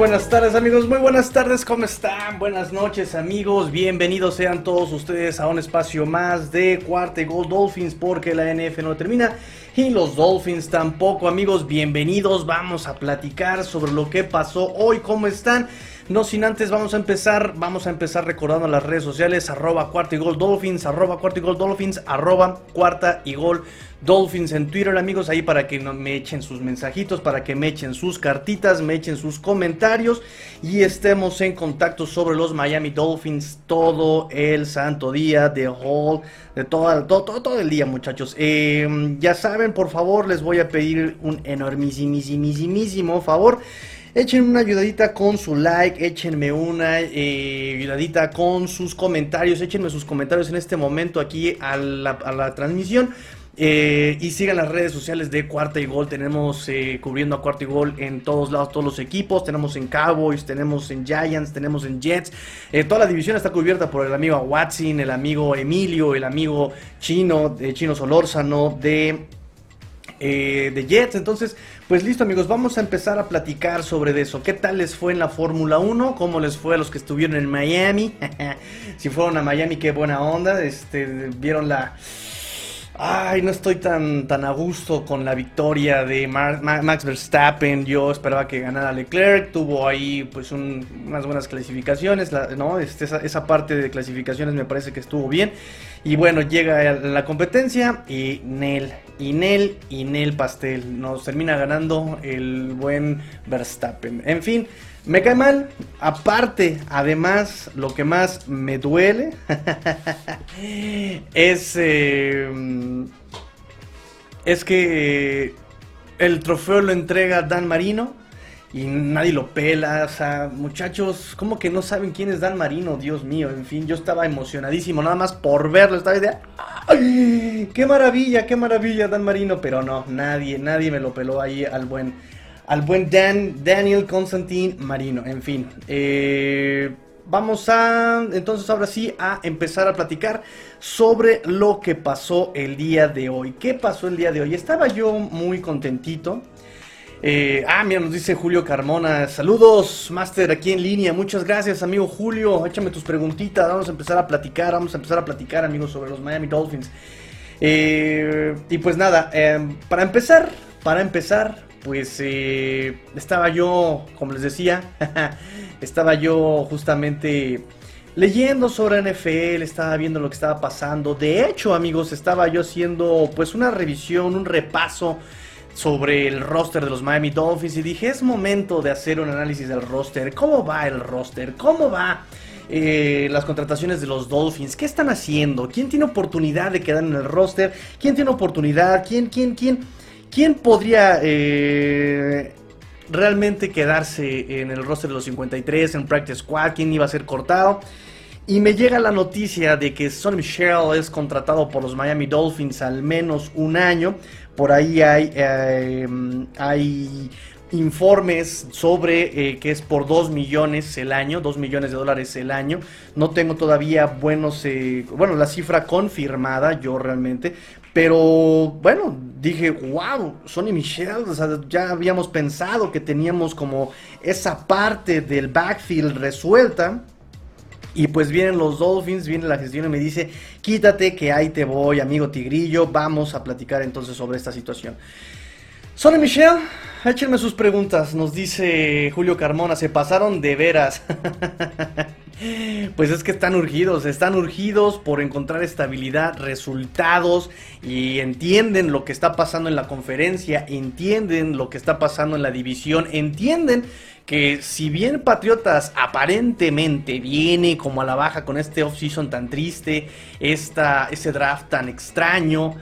Buenas tardes amigos, muy buenas tardes, ¿cómo están? Buenas noches amigos, bienvenidos sean todos ustedes a un espacio más de Cuarta y Gol Dolphins porque la NF no termina y los Dolphins tampoco amigos, bienvenidos, vamos a platicar sobre lo que pasó hoy, ¿cómo están? No sin antes vamos a empezar, vamos a empezar recordando las redes sociales, arroba cuarta y gol dolphins, arroba cuarta y gol dolphins, arroba cuarta y gol dolphins en Twitter amigos, ahí para que me echen sus mensajitos, para que me echen sus cartitas, me echen sus comentarios y estemos en contacto sobre los Miami Dolphins todo el santo día, de whole, de todo, todo, todo, el día muchachos. Em, ya saben, por favor, les voy a pedir un enormísimo favor. Échenme una ayudadita con su like, échenme una eh, ayudadita con sus comentarios, échenme sus comentarios en este momento aquí a la, transmisión. Eh, y sigan las redes sociales de Cuarta y Gol. Tenemos eh, cubriendo a Cuarta y Gol en todos lados, todos los equipos. Tenemos en Cowboys, tenemos en Giants, tenemos en Jets. toda la división está cubierta por el amigo Watson, el amigo Emilio, el amigo Chino, de Chino Solórzano, de de Jets. Entonces, pues listo amigos, vamos a empezar a platicar sobre eso. ¿Qué tal les fue en la Fórmula 1? ¿Cómo les fue a los que estuvieron en Miami? si fueron a Miami, qué buena onda. Este, vieron la... Ay, no estoy tan, tan a gusto con la victoria de Max Verstappen. Yo esperaba que ganara Leclerc. Tuvo ahí pues unas buenas clasificaciones. ¿no? Este, esa, parte de clasificaciones me parece que estuvo bien. Y bueno, llega la competencia y Nel, y Nel, y Nel Pastel. Nos termina ganando el buen Verstappen. En fin, me cae mal. Aparte, además, lo que más me duele es, eh, es que el trofeo lo entrega Dan Marino y nadie lo pela. O sea, muchachos, ¿cómo que no saben quién es Dan Marino? Dios mío, en fin, yo estaba emocionadísimo nada más por verlo. Estaba de, ¡ay! ¡Qué maravilla, qué maravilla Dan Marino! Pero no, nadie, nadie me lo peló ahí al buen, al buen Dan, Daniel Constantin Marino. En fin, eh, vamos a, entonces ahora sí, a empezar a platicar sobre lo que pasó el día de hoy. ¿Qué pasó el día de hoy? Estaba yo muy contentito. Eh, ah, mira, nos dice Julio Carmona. Saludos, Master, aquí en línea. Muchas gracias, amigo Julio. Échame tus preguntitas. Vamos a empezar a platicar. Vamos a empezar a platicar, amigos, sobre los Miami Dolphins. Eh, y pues nada, em, para empezar, para empezar, pues eh, estaba yo, como les decía, estaba yo justamente leyendo sobre NFL, estaba viendo lo que estaba pasando. De hecho, amigos, estaba yo haciendo pues una revisión, un repaso sobre el roster de los Miami Dolphins y dije, es momento de hacer un análisis del roster. ¿Cómo va el roster? ¿Cómo va eh, las contrataciones de los Dolphins? ¿Qué están haciendo? ¿Quién tiene oportunidad de quedar en el roster? ¿Quién tiene oportunidad? ¿Quién, quién, quién? ¿Quién podría eh, realmente quedarse en el roster de los 53, en Practice Squad? ¿Quién iba a ser cortado? Y me llega la noticia de que Sonny Michel es contratado por los Miami Dolphins al menos un año. Por ahí hay, em, hay informes sobre eh, que es por 2 millones el año, 2 millones de dólares el año. No tengo todavía buenos, eh, bueno, la cifra confirmada yo realmente, pero bueno, dije, wow, Sonny Michel, ya habíamos pensado que teníamos como esa parte del backfield resuelta. Y pues vienen los Dolphins, viene la gestión y me dice, quítate que ahí te voy, amigo Tigrillo, vamos a platicar entonces sobre esta situación. Sonny Michelle, échenme sus preguntas, nos dice Julio Carmona, se pasaron de veras. Pues es que están urgidos, están urgidos por encontrar estabilidad, resultados y entienden lo que está pasando en la conferencia, entienden lo que está pasando en la división, entienden que si bien Patriotas aparentemente viene como a la baja con este offseason tan triste, esta, ese draft tan extraño,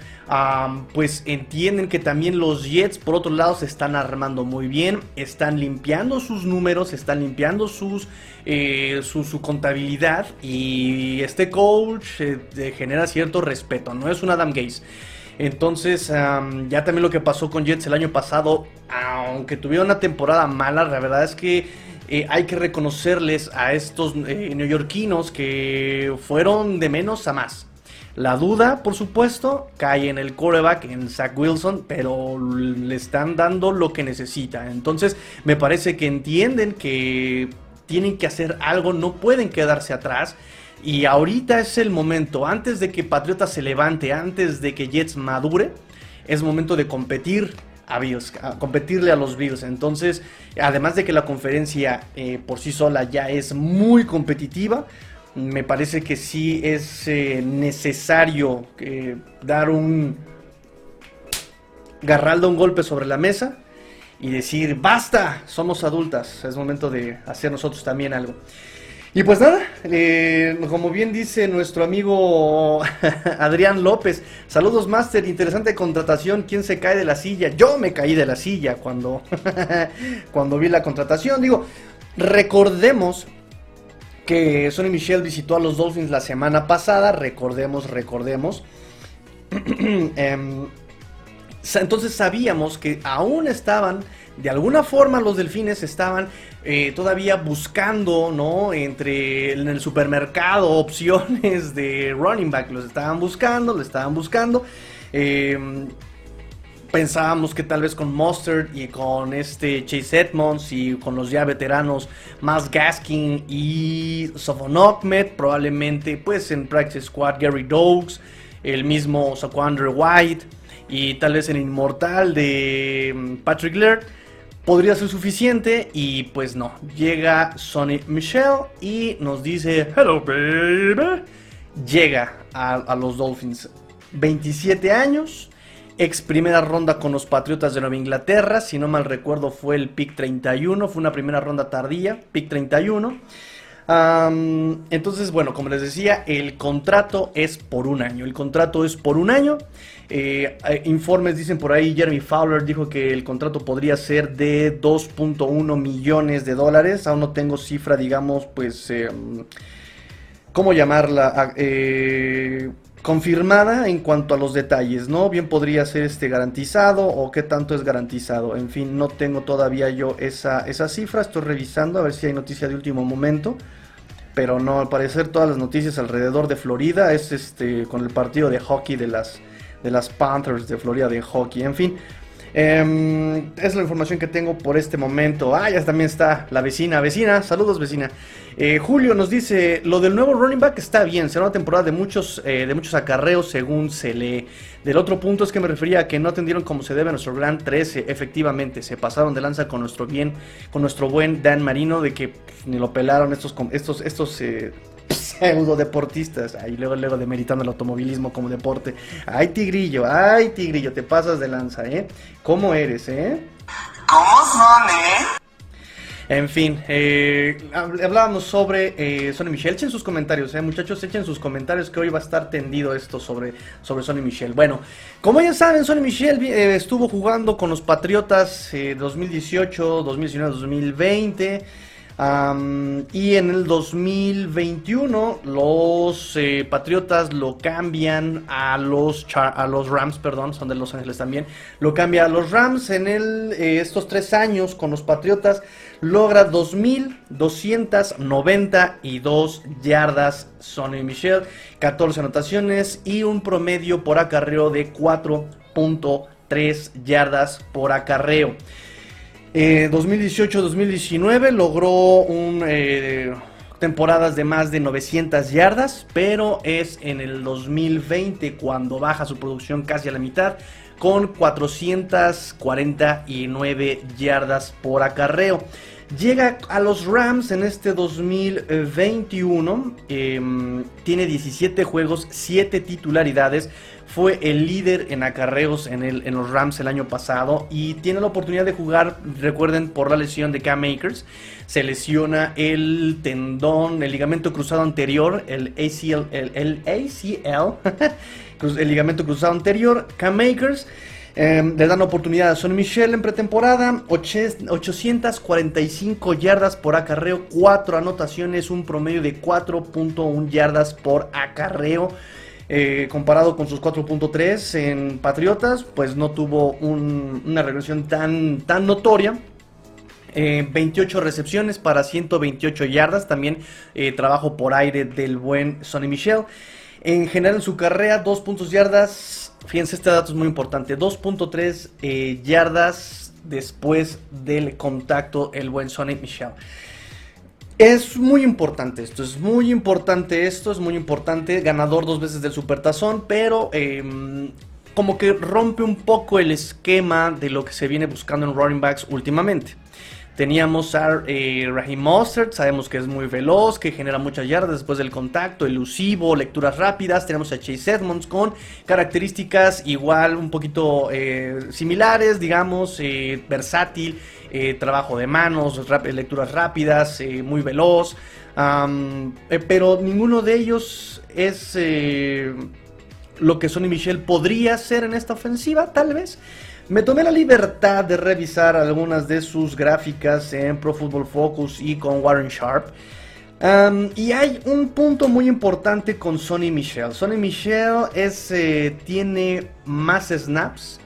pues entienden que también los Jets por otro lado se están armando muy bien, están limpiando sus números, están limpiando sus, eh, su, contabilidad y este coach eh, genera cierto respeto, no es un Adam Gaze. Entonces, ya también lo que pasó con Jets el año pasado, aunque tuvieron una temporada mala, la verdad es que eh, hay que reconocerles a estos neoyorquinos que fueron de menos a más. La duda, por supuesto, cae en el quarterback, en Zach Wilson, pero le están dando lo que necesita. Entonces, me parece que entienden que tienen que hacer algo, no pueden quedarse atrás. Y ahorita es el momento, antes de que Patriota se levante, antes de que Jets madure, es momento de competir a Bills, competirle a los Bills. Entonces, además de que la conferencia eh, por sí sola ya es muy competitiva, me parece que sí es eh, necesario eh, dar un... Garraldo un golpe sobre la mesa y decir, basta, somos adultas, es momento de hacer nosotros también algo. Y pues nada, eh, como bien dice nuestro amigo Adrián López, saludos Master, interesante contratación, ¿quién se cae de la silla? Yo me caí de la silla cuando, cuando vi la contratación, digo, recordemos que Sonny Michel visitó a los Dolphins la semana pasada, recordemos, recordemos. Em, entonces sabíamos que aún estaban, de alguna forma los delfines estaban eh, todavía buscando, ¿no? Entre en el supermercado opciones de running back, los estaban buscando, lo estaban buscando. Em, pensábamos que tal vez con Mustard y con este Chase Edmonds y con los ya veteranos más Gaskin y Sofon probablemente pues en Practice Squad Gary Dogs, el mismo Saquandre White y tal vez el inmortal de mm, Patrick Laird podría ser suficiente y pues no, llega Sonny Michelle y nos dice hello baby, llega a los Dolphins, 27 años ex primera ronda con los Patriotas de Nueva Inglaterra, si no mal recuerdo fue el pick 31, fue una primera ronda tardía, pick 31. entonces, bueno, como les decía, el contrato es por un año. El contrato es por un año. Eh, eh, informes dicen por ahí, Jeremy Fowler dijo que el contrato podría ser de 2.1 millones de dólares. Aún no tengo cifra, digamos, pues, em, ¿cómo llamarla? Eh, confirmada en cuanto a los detalles, ¿no? Bien podría ser este garantizado o qué tanto es garantizado. En fin, no tengo todavía yo esa, esa cifra. Estoy revisando a ver si hay noticia de último momento. Pero no, al parecer todas las noticias alrededor de Florida es este con el partido de hockey de las, de las Panthers de Florida de hockey. En fin, Em, es la información que tengo por este momento. Ah, ya también está la vecina. Vecina, saludos vecina. Eh, Julio nos dice, lo del nuevo running back está bien, será una temporada de muchos, eh, de muchos acarreos según se lee. Del otro punto es que me refería a que no atendieron como se debe a nuestro gran 13. Efectivamente, se pasaron de lanza con nuestro bien, con nuestro buen Dan Marino, de que ni lo pelaron estos, estos, estos eh, pseudo deportistas. Ahí luego, luego demeritando el automovilismo como deporte. Ay, tigrillo, ay, tigrillo, te pasas de lanza, ¿eh? ¿Cómo eres, eh? ¿Cómo son, eh? En fin, eh, hablábamos sobre eh, Sonny Michel. Echen sus comentarios, eh, muchachos, echen sus comentarios que hoy va a estar tendido esto sobre, sobre Sonny Michel. Bueno, como ya saben, Sonny Michel eh, estuvo jugando con los Patriotas 2018, 2019, 2020 y en el 2021 los eh, Patriotas lo cambian a los, a los Rams, perdón, son de Los Ángeles también. Lo cambia a los Rams en eh, estos tres años con los Patriotas. Logra 2.292 yardas Sonny Michel, 14 anotaciones y un promedio por acarreo de 4.3 yardas por acarreo. 2018-2019 eh, logró un, eh, temporadas de más de 900 yardas, pero es en el 2020 cuando baja su producción casi a la mitad con 449 yardas por acarreo. Llega a los Rams en este 2021, em, tiene 17 juegos, 7 titularidades, fue el líder en acarreos en, el, los Rams el año pasado y tiene la oportunidad de jugar, recuerden, por la lesión de Cam Makers. Se lesiona el tendón, el ligamento cruzado anterior, el ACL, el, ACL, el ligamento cruzado anterior, Cam Makers. Em, le dan oportunidad a Sonny Michel en pretemporada. 845 yardas por acarreo, 4 anotaciones, un promedio de 4.1 yardas por acarreo. Eh, comparado con sus 4.3 en Patriotas, pues no tuvo una regresión tan, tan notoria. 28 eh, recepciones para 128 yardas, también eh, trabajo por aire del buen Sonny Michel. En general en su carrera, 2 puntos yardas. Fíjense, este dato es muy importante. 2.3 eh, yardas después del contacto el buen Sonny Michel. Es muy importante esto, es muy importante esto, es muy importante. Ganador dos veces del Supertazón, pero em, como que rompe un poco el esquema de lo que se viene buscando en running backs últimamente. Teníamos a eh, Raheem sabemos que es muy veloz, que genera muchas yardas después del contacto, elusivo, lecturas rápidas. Tenemos a Chase Edmonds con características igual, un poquito eh, similares, digamos, eh, versátil, trabajo de manos, lecturas rápidas, muy veloz. pero ninguno de ellos es lo que Sonny Michel podría hacer en esta ofensiva, tal vez. Me tomé la libertad de revisar algunas de sus gráficas en Pro Football Focus y con Warren Sharp. y hay un punto muy importante con Sonny Michel. Sonny Michel es, eh, tiene más snaps,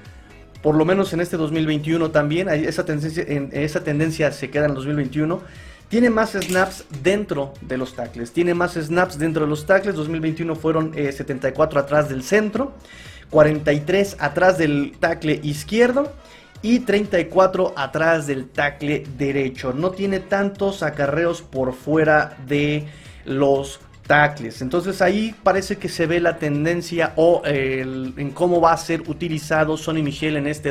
por lo menos en este 2021 también. Esa tendencia, esa tendencia se queda en el 2021. Tiene más snaps dentro de los tackles. Tiene más snaps dentro de los tackles. 2021 fueron 74 eh, atrás del centro. 43 atrás del tackle izquierdo y 34 atrás del tackle derecho. No tiene tantos acarreos por fuera de los tackles. Entonces ahí parece que se ve la tendencia o en cómo va a ser utilizado Sonny Michel en este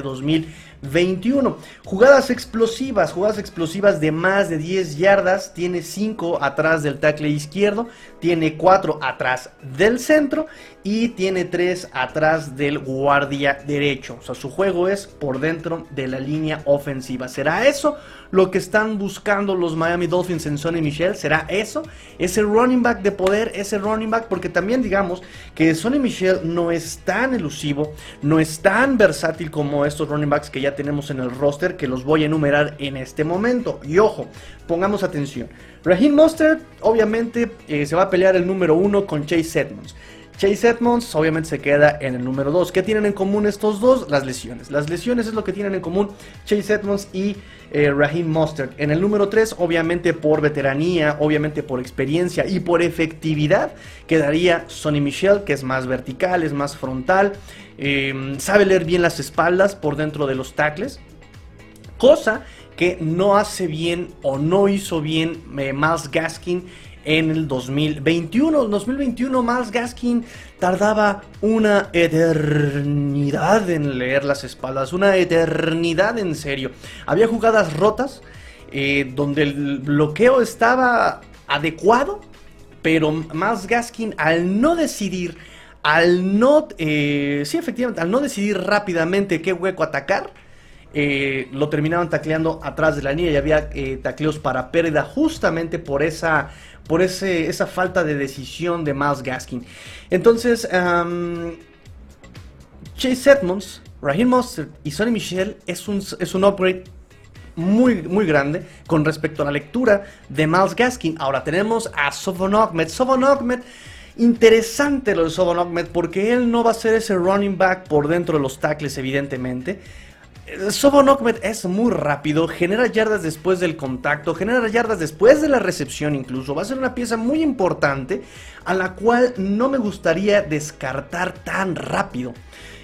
2021. Jugadas explosivas, jugadas explosivas de más de 10 yardas. Tiene 5 atrás del tackle izquierdo, tiene 4 atrás del centro y tiene 3 atrás del guardia derecho. O sea, su juego es por dentro de la línea ofensiva. ¿Será eso lo que están buscando los Miami Dolphins en Sonny Michel? ¿Será eso? ¿Ese running back de poder? ¿Ese running back? Porque también digamos que Sonny Michel no es tan elusivo, no es tan versátil como estos running backs que ya tenemos en el roster, que los voy a enumerar en este momento. Y ojo, pongamos atención. Raheem Mostert obviamente eh, se va a pelear el número uno con Chase Edmonds. Chase Edmonds obviamente se queda en el número 2. ¿Qué tienen en común estos dos? Las lesiones. Las lesiones es lo que tienen en común Chase Edmonds y eh, Raheem Mostert. En el número 3, obviamente por veteranía, obviamente por experiencia y por efectividad, quedaría Sonny Michel, que es más vertical, es más frontal, em, sabe leer bien las espaldas por dentro de los tackles. Cosa que no hace bien o no hizo bien eh, Miles Gaskin en el 2021. En 2021 Miles Gaskin tardaba una eternidad en leer las espaldas, una eternidad en serio. Había jugadas rotas eh, donde el bloqueo estaba adecuado, pero Miles Gaskin al no decidir, al no, eh, sí efectivamente, al no decidir rápidamente qué hueco atacar, eh, lo terminaban tacleando atrás de la línea y había tacleos para pérdida justamente por esa por ese, esa falta de decisión de Miles Gaskin. Entonces, Chase Edmonds, Raheem Mostert y Sonny Michel es un, es un upgrade muy, muy grande con respecto a la lectura de Miles Gaskin. Ahora tenemos a Sovon Ahmed. Sovon Ahmed, interesante lo de Sovon Ahmed porque él no va a ser ese running back por dentro de los tackles, evidentemente. Sobon es muy rápido, genera yardas después del contacto, genera yardas después de la recepción incluso. Va a ser una pieza muy importante a la cual no me gustaría descartar tan rápido.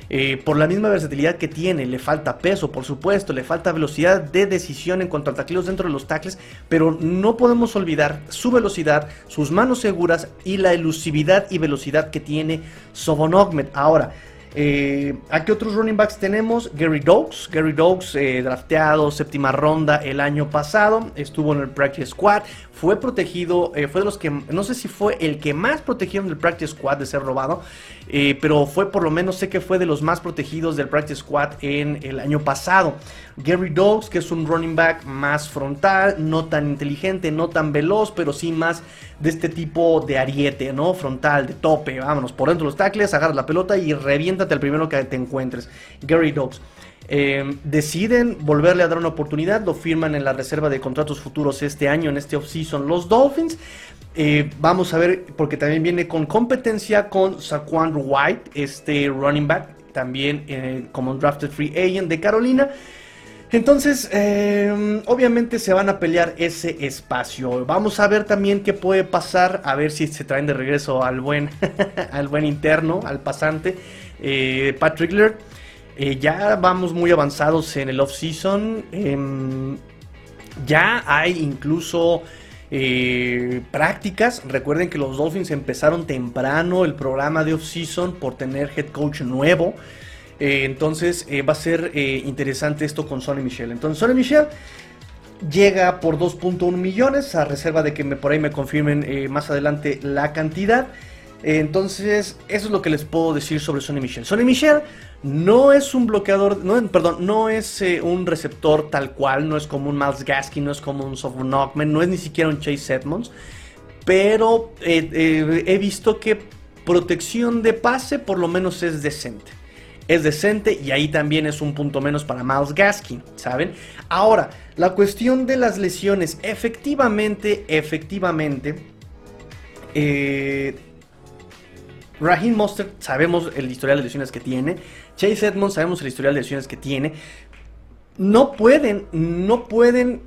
Eh, por la misma versatilidad que tiene, le falta peso, por supuesto, le falta velocidad de decisión en cuanto a tacleos dentro de los tackles, pero no podemos olvidar su velocidad, sus manos seguras y la elusividad y velocidad que tiene Sobon Ahora, eh, ¿A qué otros running backs tenemos? Gary Dogs. Gary Dogs, eh, drafteado séptima ronda el año pasado. Estuvo en el Practice Squad. Fue protegido, eh, fue de los que, no sé si fue el que más protegieron del Practice Squad de ser robado. Pero fue por lo menos, sé que fue de los más protegidos del Practice Squad en el año pasado. Gary Dogs, que es un running back más frontal, no tan inteligente, no tan veloz, pero sí más de este tipo de ariete, ¿no? Frontal, de tope, vámonos, por dentro de los tackles, agarras la pelota y reviéntate al primero que te encuentres. Gary Dogs. Eh, deciden volverle a dar una oportunidad, lo firman en la reserva de contratos futuros este año, en este offseason, los Dolphins. Eh, vamos a ver, porque también viene con competencia con Saquon White, este running back, también eh, como un drafted free agent de Carolina. Entonces, eh, obviamente se van a pelear ese espacio. Vamos a ver también qué puede pasar, a ver si se traen de regreso al buen, al buen interno, al pasante, Patrick Laird. Ya vamos muy avanzados en el off-season. Em, ya hay incluso prácticas. Recuerden que los Dolphins empezaron temprano el programa de off-season por tener head coach nuevo. Eh, entonces eh, va a ser eh, interesante esto con Sonny Michel. Entonces Sonny Michel llega por 2.1 millones a reserva de que me, por ahí me confirmen más adelante la cantidad. entonces eso es lo que les puedo decir sobre Sonny Michel. Sonny Michel no es un bloqueador, no, perdón, no es un receptor tal cual, no es como un Miles Gaskin, no es como un Knockman, no es ni siquiera un Chase Edmonds. Pero he visto que protección de pase por lo menos es decente es decente y ahí también es un punto menos para Miles Gaskin, ¿saben? Ahora, la cuestión de las lesiones, efectivamente, efectivamente, eh, Raheem Mostert sabemos el historial de lesiones que tiene, Chase Edmonds sabemos el historial de lesiones que tiene, no pueden, no pueden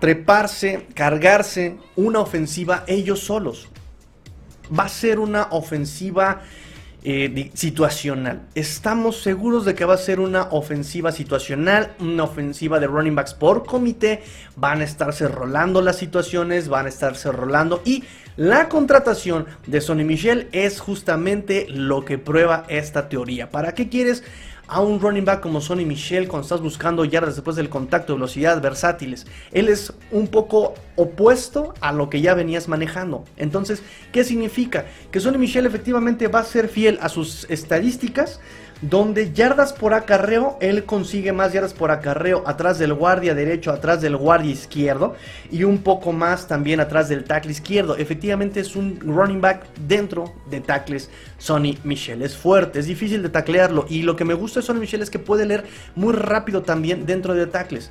treparse, cargarse una ofensiva ellos solos. Va a ser una ofensiva eh, situacional. Estamos seguros de que va a ser una ofensiva situacional, una ofensiva de running backs por comité. Van a estarse rolando las situaciones, van a estarse rolando y la contratación de Sonny Michel es justamente lo que prueba esta teoría. ¿Para qué quieres? A un running back como Sonny Michel cuando estás buscando yardas después del contacto, velocidad, versátiles. Él es un poco opuesto a lo que ya venías manejando. Entonces, ¿qué significa? Que Sonny Michel efectivamente va a ser fiel a sus estadísticas donde yardas por acarreo, él consigue más yardas por acarreo atrás del guardia derecho, atrás del guardia izquierdo y un poco más también atrás del tackle izquierdo. Efectivamente es un running back dentro de tackles Sonny Michel. Es fuerte, es difícil de taclearlo y lo que me gusta de Sonny Michel es que puede leer muy rápido también dentro de tackles.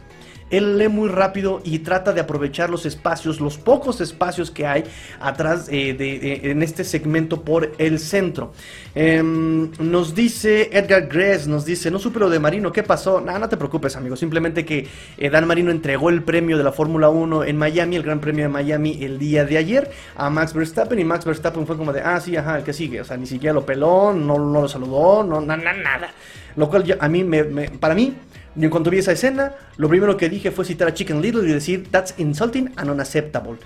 Él lee muy rápido y trata de aprovechar los espacios, los pocos espacios que hay atrás eh, de, en este segmento por el centro. Em, nos dice Edgar Gress, nos dice, no supe lo de Marino, ¿qué pasó? Nada, no te preocupes, amigo. Simplemente que eh, Dan Marino entregó el premio de la Fórmula 1 en Miami, el Gran Premio de Miami, el día de ayer a Max Verstappen. Y Max Verstappen fue como de, ah, sí, ajá, el que sigue. O sea, ni siquiera lo peló, no, lo saludó, no, nada, nada. Lo cual a mí, me, para mí, y en cuanto vi esa escena, lo primero que dije fue citar a Chicken Little y decir, that's insulting and unacceptable.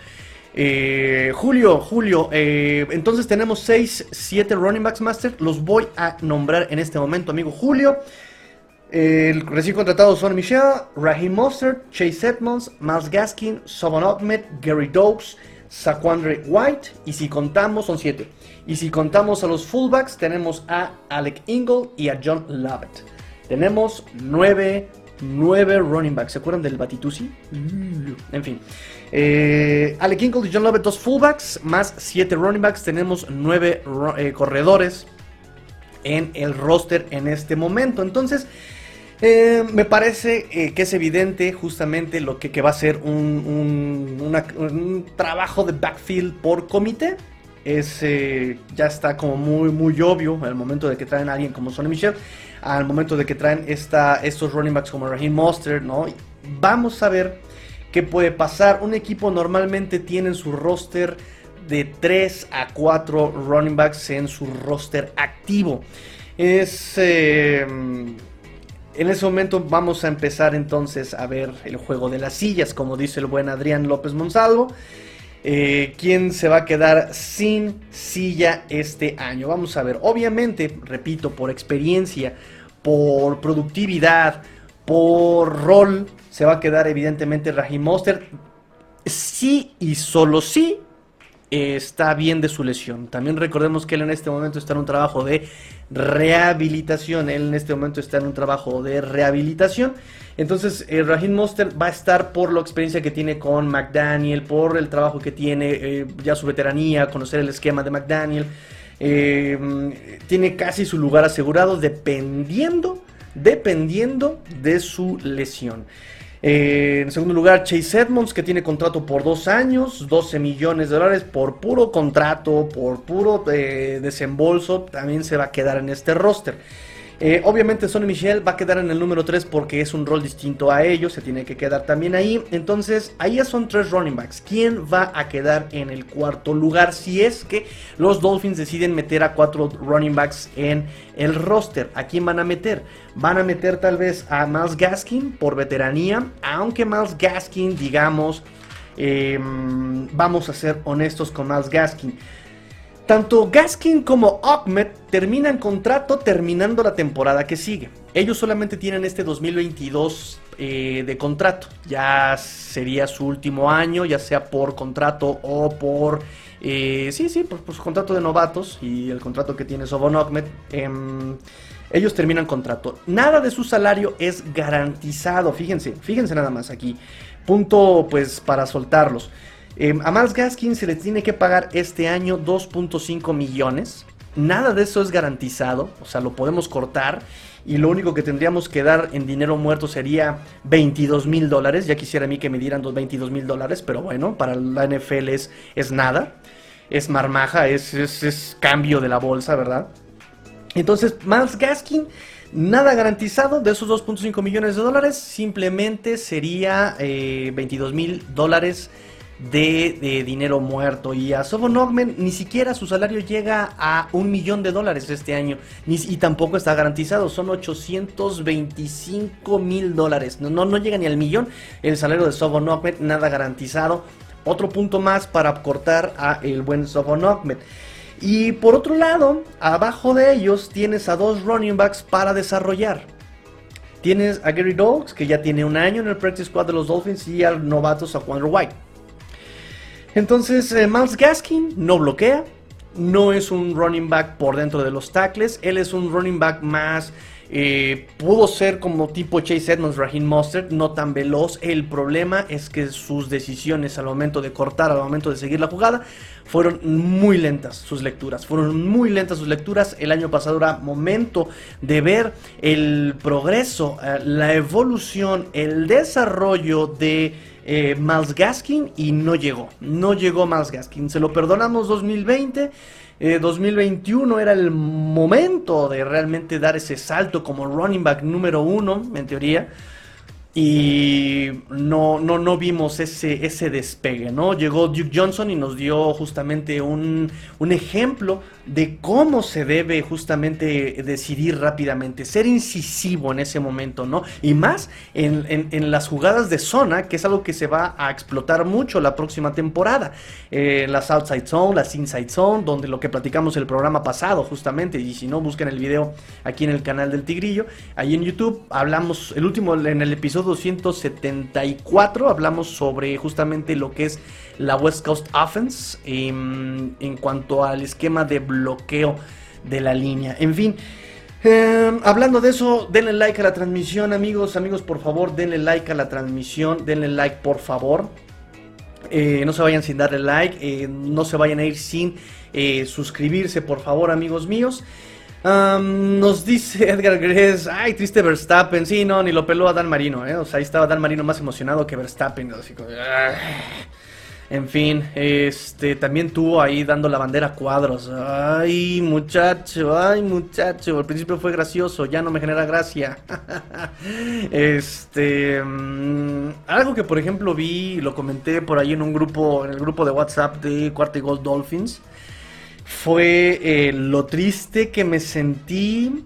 Eh, Julio, Julio, eh, entonces tenemos 6, 7 running backs master. Los voy a nombrar en este momento, amigo Julio. El recién contratado son Michelle, Raheem Mostert, Chase Edmonds, Miles Gaskin, Sobon Ahmed, Gary Dokes, Saquandre White. Y si contamos, son 7. Y si contamos a los fullbacks, tenemos a Alec Ingle y a John Lovett. Tenemos 9, running backs. ¿Se acuerdan del Batitusi? En fin. Eh, Alec y John Lovett, dos fullbacks, más 7 running backs. Tenemos 9 eh, corredores en el roster en este momento. Entonces, eh, me parece que es evidente justamente lo que, va a ser un, un, trabajo de backfield por comité es eh, ya está como muy muy obvio al momento de que traen a alguien como Sonny Michel, al momento de que traen esta, estos running backs como Raheem Monster, ¿no? Vamos a ver qué puede pasar. Un equipo normalmente tiene en su roster de 3 a 4 running backs en su roster activo. Es eh, en ese momento vamos a empezar entonces a ver el juego de las sillas, como dice el buen Adrián López Monsalvo. Eh, quién se va a quedar sin silla este año. Vamos a ver, obviamente, repito, por experiencia, por productividad, por rol, se va a quedar evidentemente Raheem Monster. Sí y solo sí está bien de su lesión. También recordemos que él en este momento está en un trabajo de rehabilitación. Él en este momento está en un trabajo de rehabilitación. Entonces, eh, Raheem Monster va a estar por la experiencia que tiene con McDaniel, por el trabajo que tiene, eh, ya su veteranía, conocer el esquema de McDaniel. Eh, tiene casi su lugar asegurado dependiendo, dependiendo de su lesión. en segundo lugar, Chase Edmonds, que tiene contrato por dos años, 12 millones de dólares por puro contrato, por puro desembolso, también se va a quedar en este roster. Eh, obviamente Sonny Michel va a quedar en el número 3 porque es un rol distinto a ellos, se tiene que quedar también ahí. Entonces, ahí ya son tres running backs. ¿Quién va a quedar en el cuarto lugar si es que los Dolphins deciden meter a cuatro running backs en el roster? ¿A quién van a meter? Van a meter tal vez a Miles Gaskin por veteranía, aunque Miles Gaskin, digamos, em, vamos a ser honestos con Miles Gaskin tanto Gaskin como Ahmed terminan contrato terminando la temporada que sigue. Ellos solamente tienen este 2022 eh, de contrato. Ya sería su último año, ya sea por contrato o por... Eh, sí, sí, por, su contrato de novatos y el contrato que tiene Sobon Ahmed. Em, ellos terminan contrato. Nada de su salario es garantizado. Fíjense, fíjense nada más aquí. Punto pues para soltarlos. Eh, a Miles Gaskin se le tiene que pagar este año 2.5 millones. Nada de eso es garantizado, o sea, lo podemos cortar y lo único que tendríamos que dar en dinero muerto sería 22 mil dólares. Ya quisiera a mí que me dieran 22 mil dólares, pero bueno, para la NFL es, es nada, es marmaja, es, es, cambio de la bolsa, ¿verdad? Entonces, Miles Gaskin, nada garantizado de esos 2.5 millones de dólares, simplemente sería 22 eh, mil dólares de, dinero muerto. Y a Sobo Nogmen ni siquiera su salario llega a un millón de dólares este año. Y tampoco está garantizado. Son 825 mil dólares. No, no, llega ni al millón el salario de Sobo Nogmen. Nada garantizado. Otro punto más para cortar a el buen Sobo Nogmen. Y por otro lado, abajo de ellos tienes a dos running backs para desarrollar. Tienes a Gary Dogs, que ya tiene un año en el practice squad de los Dolphins, y al novato Saquon White. Entonces, eh, Miles Gaskin no bloquea, no es un running back por dentro de los tackles, él es un running back más... Eh, pudo ser como tipo Chase Edmonds, Raheem Mustard, no tan veloz. El problema es que sus decisiones al momento de cortar, al momento de seguir la jugada, fueron muy lentas sus lecturas. Fueron muy lentas sus lecturas. El año pasado era momento de ver el progreso, eh, la evolución, el desarrollo de eh, Miles Gaskin y no llegó. No llegó Miles Gaskin. Se lo perdonamos 2020. 2021 era el momento de realmente dar ese salto como running back número uno, en teoría y no, no, no vimos ese, ese despegue, ¿no? Llegó Duke Johnson y nos dio justamente un, un, ejemplo de cómo se debe justamente decidir rápidamente, ser incisivo en ese momento, ¿no? Y más en, en, las jugadas de zona, que es algo que se va a explotar mucho la próxima temporada. Eh, las outside zone, las inside zone, donde lo que platicamos el programa pasado justamente, y si no, busquen el video aquí en el canal del Tigrillo, ahí en YouTube, hablamos, el último en el episodio 274 hablamos sobre justamente lo que es la West Coast Offense em, en cuanto al esquema de bloqueo de la línea. En fin. Em, hablando de eso, denle like a la transmisión, amigos. Amigos, por favor, denle like a la transmisión. Denle like, por favor. Eh, no se vayan sin darle like. Eh, no se vayan a ir sin eh, suscribirse, por favor, amigos míos nos dice Edgar Gress, ay, triste Verstappen. Sí, no, ni lo peló a Dan Marino, ¿eh? O sea, ahí estaba Dan Marino más emocionado que Verstappen. En fin, este también tuvo ahí dando la bandera a cuadros. Ay, muchacho, ay, muchacho. Al principio fue gracioso, ya no me genera gracia. este. Mm, algo que por ejemplo vi, lo comenté por ahí en un grupo, en el grupo de WhatsApp de Cuarta y Gold Dolphins fue eh, lo triste que me sentí.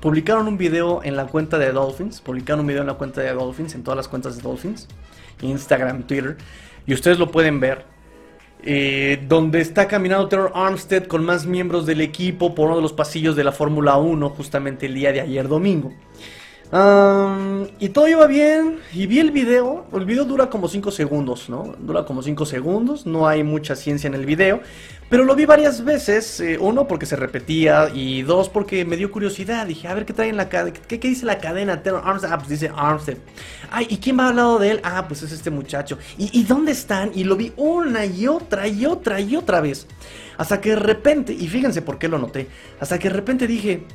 Publicaron un video en la cuenta de Dolphins, publicaron un video en la cuenta de Dolphins, en todas las cuentas de Dolphins, Instagram, Twitter, y ustedes lo pueden ver. Eh, donde está caminando Terror Armstead con más miembros del equipo por uno de los pasillos de la Fórmula 1 justamente el día de ayer domingo y todo iba bien. Y vi el video. El video dura como 5 segundos, ¿no? Dura como 5 segundos. No hay mucha ciencia en el video. Pero lo vi varias veces. Eh, uno, porque se repetía. Y dos, porque me dio curiosidad. Dije, a ver qué trae en la cadena. ¿Qué, dice la cadena? Armstead. Ah, pues dice Armstead. Ay, ¿y quién va al lado de él? Ah, pues es este muchacho. ¿Y, ¿Y dónde están? Y lo vi una y otra y otra y otra vez. Hasta que de repente, y fíjense por qué lo noté. Hasta que de repente dije,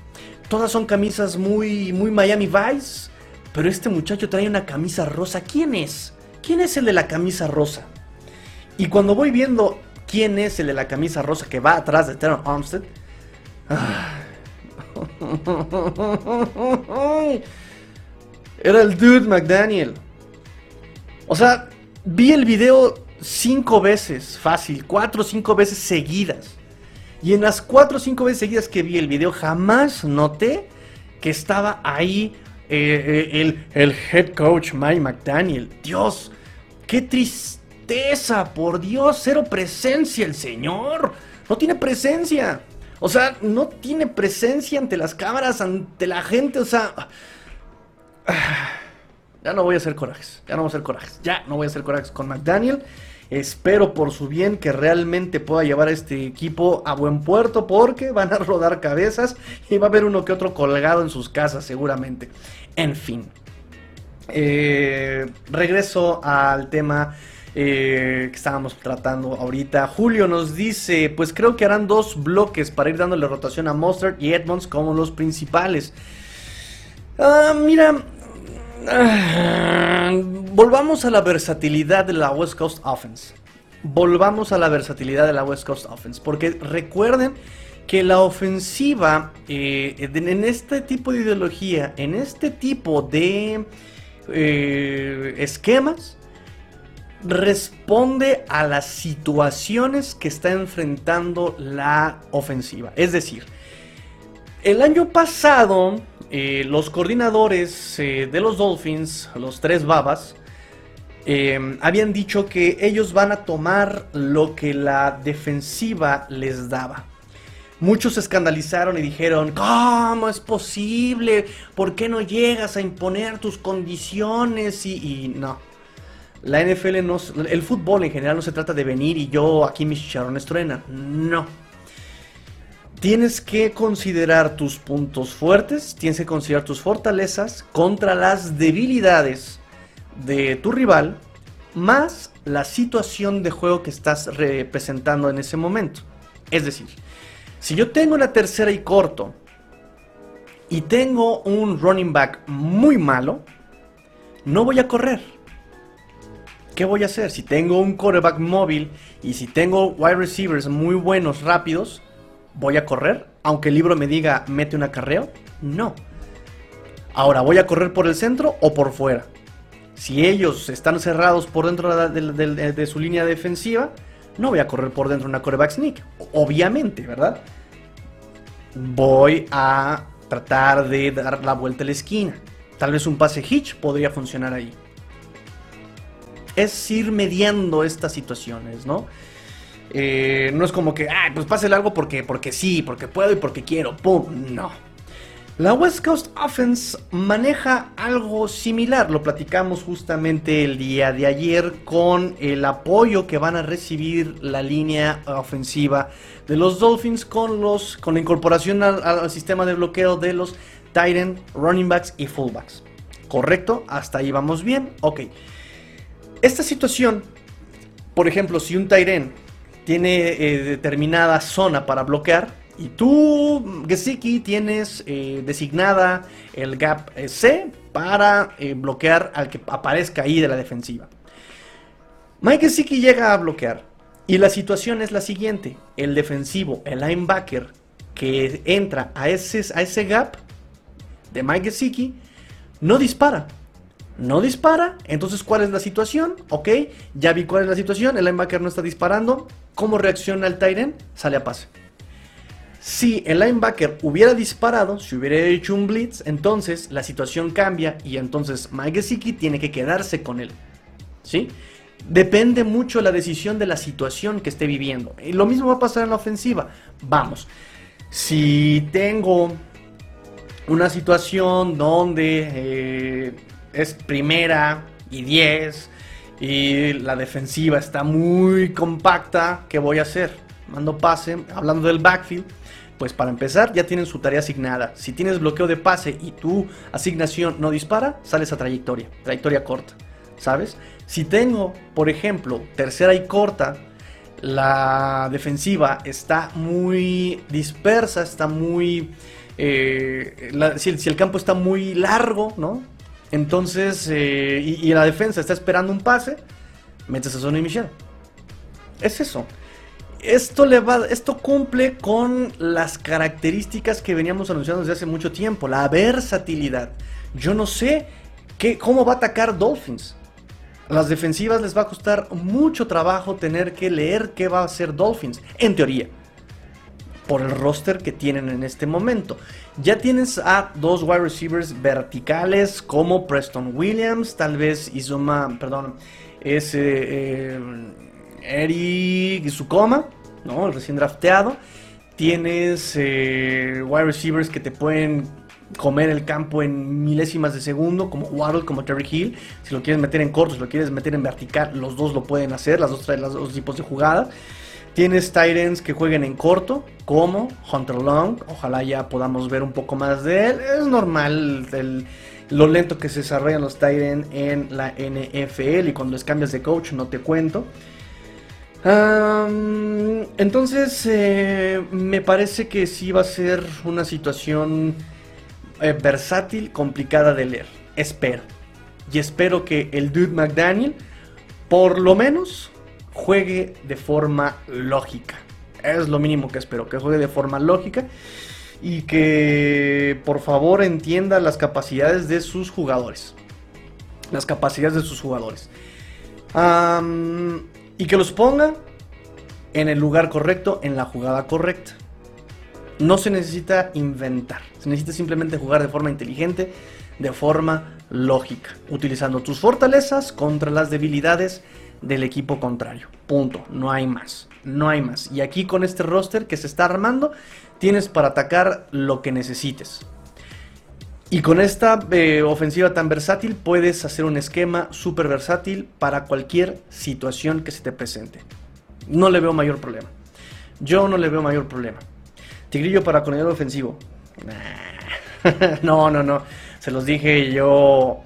Todas son camisas muy, muy Miami Vice. Pero este muchacho trae una camisa rosa. ¿Quién es? ¿Quién es el de la camisa rosa? Y cuando voy viendo quién es el de la camisa rosa que va atrás de Teron Armstead. Era el dude McDaniel. O sea, vi el video cinco veces, fácil, cuatro o cinco veces seguidas. Y en las cuatro o cinco veces seguidas que vi el video, jamás noté que estaba ahí eh, eh, el, el head coach Mike McDaniel. Dios, qué por Dios, cero presencia el señor. No tiene presencia. O sea, no tiene presencia ante las cámaras, ante la gente, o sea... Ya no voy a hacer corajes, ya no voy a hacer corajes, ya no voy a hacer corajes con McDaniel. Espero por su bien que realmente pueda llevar a este equipo a buen puerto porque van a rodar cabezas y va a haber uno que otro colgado en sus casas seguramente. En fin. Eh, regreso al tema eh, que estábamos tratando ahorita. Julio nos dice, pues creo que harán dos bloques para ir dándole rotación a Mustard y Edmonds como los principales. Ah, mira, ah, volvamos a la versatilidad de la West Coast Offense. Volvamos a la versatilidad de la West Coast Offense. Porque recuerden que la ofensiva, eh, en este tipo de ideología, en este tipo de eh, esquemas, responde a las situaciones que está enfrentando la ofensiva. Es decir, el año pasado eh, los coordinadores eh, de los Dolphins, los tres babas, eh, habían dicho que ellos van a tomar lo que la defensiva les daba. Muchos se escandalizaron y dijeron, ¿cómo es posible? ¿Por qué no llegas a imponer tus condiciones? y no, la NFL no, el fútbol en general no se trata de venir y yo aquí mis chicharrones truenan. No. Tienes que considerar tus puntos fuertes, tienes que considerar tus fortalezas contra las debilidades de tu rival, más la situación de juego que estás representando en ese momento. Es decir, si yo tengo una tercera y corto y tengo un running back muy malo, no voy a correr ¿qué voy a hacer? Si tengo un quarterback móvil y si tengo wide receivers muy buenos, rápidos, ¿voy a correr? Aunque el libro me diga mete un acarreo, no. Ahora, ¿voy a correr por el centro o por fuera? Si ellos están cerrados por dentro de, su línea defensiva, no voy a correr por dentro de una quarterback sneak. Obviamente, ¿verdad? Voy a tratar de dar la vuelta a la esquina. Tal vez un pase hitch podría funcionar ahí es ir mediando estas situaciones, ¿no? Eh, no es como que, ah, pues pásale algo porque, porque sí, porque puedo y porque quiero, ¡pum! No. La West Coast Offense maneja algo similar, lo platicamos justamente el día de ayer con el apoyo que van a recibir la línea ofensiva de los Dolphins con, los, con la incorporación al, sistema de bloqueo de los Titan, running backs y fullbacks. ¿Correcto? Hasta ahí vamos bien. Ok. Esta situación, por ejemplo, si un Tyren tiene eh, determinada zona para bloquear y tú, Gesicki, tienes eh, designada el gap eh, C para bloquear al que aparezca ahí de la defensiva. Mike Gesicki llega a bloquear y la situación es la siguiente: el defensivo, el linebacker que entra a ese, a ese gap de Mike Gesicki no dispara no dispara. Entonces, ¿cuál es la situación? Ok, ya vi cuál es la situación. El linebacker no está disparando. ¿Cómo reacciona el Tyrant? Sale a pase. Si el linebacker hubiera disparado, si hubiera hecho un blitz, entonces la situación cambia y entonces Mike Gesicki tiene que quedarse con él. ¿Sí? Depende mucho la decisión de la situación que esté viviendo. Y lo mismo va a pasar en la ofensiva. Vamos. Si tengo una situación donde eh, es primera y 10 y la defensiva está muy compacta, ¿qué voy a hacer? Mando pase, hablando del backfield, pues para empezar ya tienen su tarea asignada. Si tienes bloqueo de pase y tu asignación no dispara, sales a trayectoria, trayectoria corta, ¿sabes? Si tengo, por ejemplo, tercera y corta, la defensiva está muy dispersa, está muy... Eh, si, si, el campo está muy largo, ¿no? Entonces, eh, y, la defensa está esperando un pase, metes a Sonny Michel. Es eso. esto, le va, esto cumple con las características que veníamos anunciando desde hace mucho tiempo, la versatilidad. Yo no sé qué, cómo va a atacar Dolphins. A las defensivas les va a costar mucho trabajo tener que leer qué va a hacer Dolphins, en teoría, por el roster que tienen en este momento. Ya tienes a dos wide receivers verticales como Preston Williams, tal vez Izuma, perdón, es eh, eh, Eric Sukoma, ¿no? el recién drafteado. Tienes eh, wide receivers que te pueden comer el campo en milésimas de segundo, como Waddle, como Terry Hill. Si lo quieres meter en corto, si lo quieres meter en vertical, los dos lo pueden hacer, las dos los dos tipos de jugadas. Tienes Titans que jueguen en corto, como Hunter Long. Ojalá ya podamos ver un poco más de él. Es normal lo lento que se desarrollan los Titans en la NFL y cuando les cambias de coach no te cuento. entonces, eh, me parece que sí va a ser una situación eh, versátil, complicada de leer. Espero. Y espero que el Dude McDaniel, por lo menos, juegue de forma lógica. Es lo mínimo que espero, que juegue de forma lógica y que por favor entienda las capacidades de sus jugadores. Las capacidades de sus jugadores. y que los ponga en el lugar correcto, en la jugada correcta. No se necesita inventar, se necesita simplemente jugar de forma inteligente, de forma lógica, utilizando tus fortalezas contra las debilidades del equipo contrario. Punto, no hay más, no hay más. Y aquí con este roster que se está armando, tienes para atacar lo que necesites. Y con esta eh, ofensiva tan versátil puedes hacer un esquema súper versátil para cualquier situación que se te presente. No le veo mayor problema. Yo no le veo mayor problema. Tigrillo para coordinador ofensivo. no, no, no. Se los dije yo.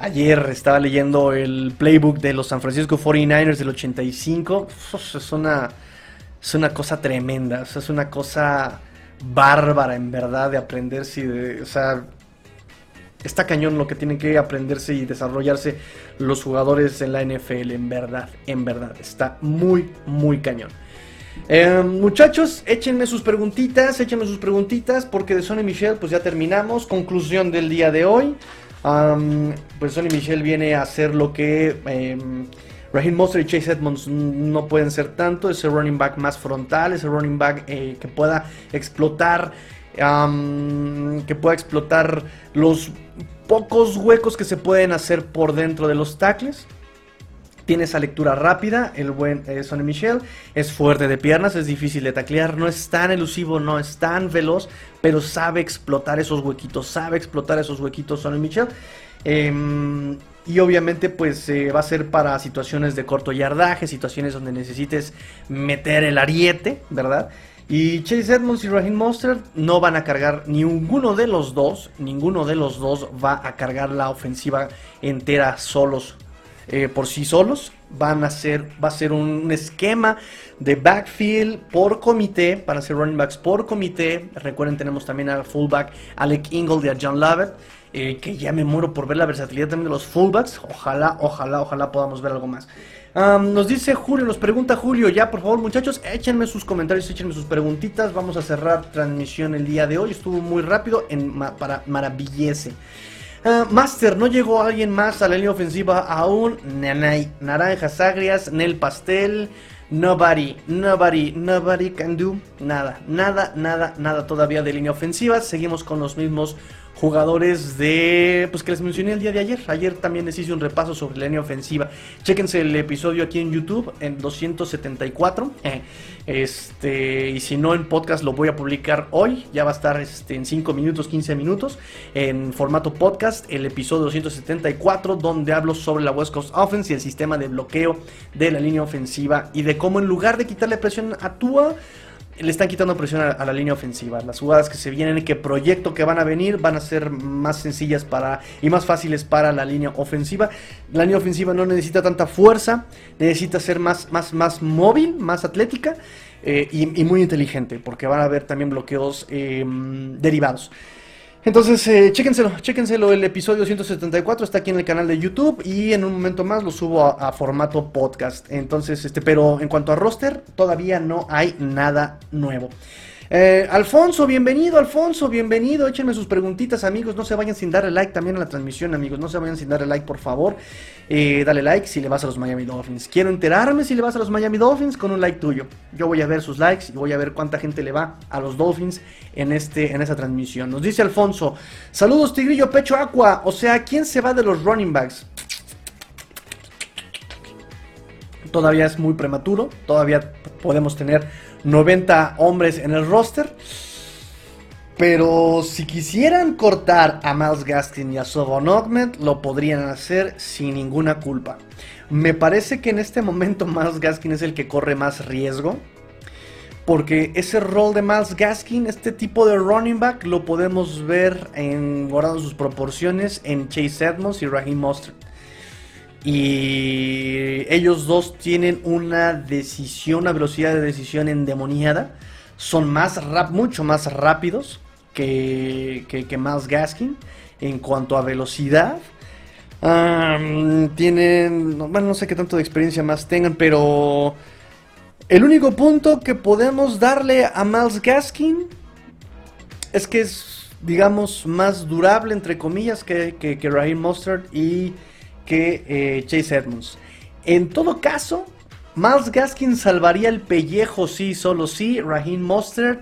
Ayer estaba leyendo el playbook de los San Francisco 49ers del 85. Es una, es una cosa tremenda. Es una cosa bárbara, en verdad, de aprenderse y de. O sea, está cañón lo que tienen que aprenderse y desarrollarse los jugadores en la NFL, en verdad, en verdad. Está muy, muy cañón. Eh, muchachos, échenme sus preguntitas, échenme sus preguntitas, porque de Sonny Michel pues ya terminamos. Conclusión del día de hoy. Pues Sonny Michel viene a hacer lo que eh, Raheem Monster y Chase Edmonds no pueden ser tanto. Ese running back más frontal, ese running back eh, que pueda explotar, que pueda explotar los pocos huecos que se pueden hacer por dentro de los tackles tiene esa lectura rápida, el buen eh, Sonny Michel, es fuerte de piernas, es difícil de taclear, no es tan elusivo, no es tan veloz, pero sabe explotar esos huequitos, sabe explotar esos huequitos Sonny Michel. Em, y obviamente pues eh, va a ser para situaciones de corto yardaje, situaciones donde necesites meter el ariete, ¿verdad? Y Chase Edmonds y Raheem Monster no van a cargar ninguno de los dos, ninguno de los dos va a cargar la ofensiva entera solos eh, por sí solos. Van a ser, va a ser un esquema de backfield por comité, para hacer running backs por comité. Recuerden, tenemos también al fullback Alec Ingold y a John Lovett. Eh, que ya me muero por ver la versatilidad también de los fullbacks. Ojalá, ojalá, ojalá podamos ver algo más. nos dice Julio, nos pregunta Julio, ya por favor muchachos, échenme sus comentarios, échenme sus preguntitas. Vamos a cerrar transmisión el día de hoy. Estuvo muy rápido en, para maravillese. Ah, Master, ¿no llegó alguien más a la línea ofensiva aún? Nanay, naranjas agrias, Nel Pastel, nobody, nobody, nobody can do nada, nada, nada, nada todavía de línea ofensiva. Seguimos con los mismos jugadores de pues que les mencioné el día de ayer. Ayer también les hice un repaso sobre la línea ofensiva. Chéquense el episodio aquí en YouTube en 274. Eh, este, y si no en podcast lo voy a publicar hoy, ya va a estar este, en 5 minutos, 15 minutos en formato podcast el episodio 274 donde hablo sobre la West Coast Offense y el sistema de bloqueo de la línea ofensiva y de cómo en lugar de quitarle presión a Tua le están quitando presión a, la línea ofensiva. Las jugadas que se vienen que proyecto que van a venir van a ser más sencillas para y más fáciles para la línea ofensiva. La línea ofensiva no necesita tanta fuerza, necesita ser más, más, más móvil, más atlética eh, y, muy inteligente, porque van a haber también bloqueos em, derivados. Entonces, eh, chéquenselo, chéquenselo. El episodio 174 está aquí en el canal de YouTube y en un momento más lo subo a, a, formato podcast. Entonces, este, pero en cuanto a roster, todavía no hay nada nuevo. Eh, Alfonso, bienvenido, Alfonso, bienvenido. Échenme sus preguntitas, amigos. No se vayan sin darle like también a la transmisión, amigos. No se vayan sin darle like, por favor. Eh, dale like si le vas a los Miami Dolphins. Quiero enterarme si le vas a los Miami Dolphins con un like tuyo. Yo voy a ver sus likes y voy a ver cuánta gente le va a los Dolphins en, este, en esta transmisión. Nos dice Alfonso, saludos Tigrillo Pecho Aqua. O sea, ¿quién se va de los running backs? Todavía es muy prematuro, todavía podemos tener 90 hombres en el roster. Pero si quisieran cortar a Miles Gaskin y a Sobon lo podrían hacer sin ninguna culpa. Me parece que en este momento Miles Gaskin es el que corre más riesgo. Porque ese rol de Miles Gaskin, este tipo de running back, lo podemos ver en guardando sus proporciones en Chase Edmonds y Raheem Mostert. Y ellos dos tienen una decisión, una velocidad de decisión endemoniada. Son más rap, mucho más rápidos que, que, Miles Gaskin en cuanto a velocidad. Tienen, bueno, no sé qué tanto de experiencia más tengan, pero el único punto que podemos darle a Miles Gaskin es que es, digamos, más durable, entre comillas, que, que, Raheem Mostert y que eh, Chase Edmonds. En todo caso, Miles Gaskin salvaría el pellejo, sí, solo sí. Raheem Mostert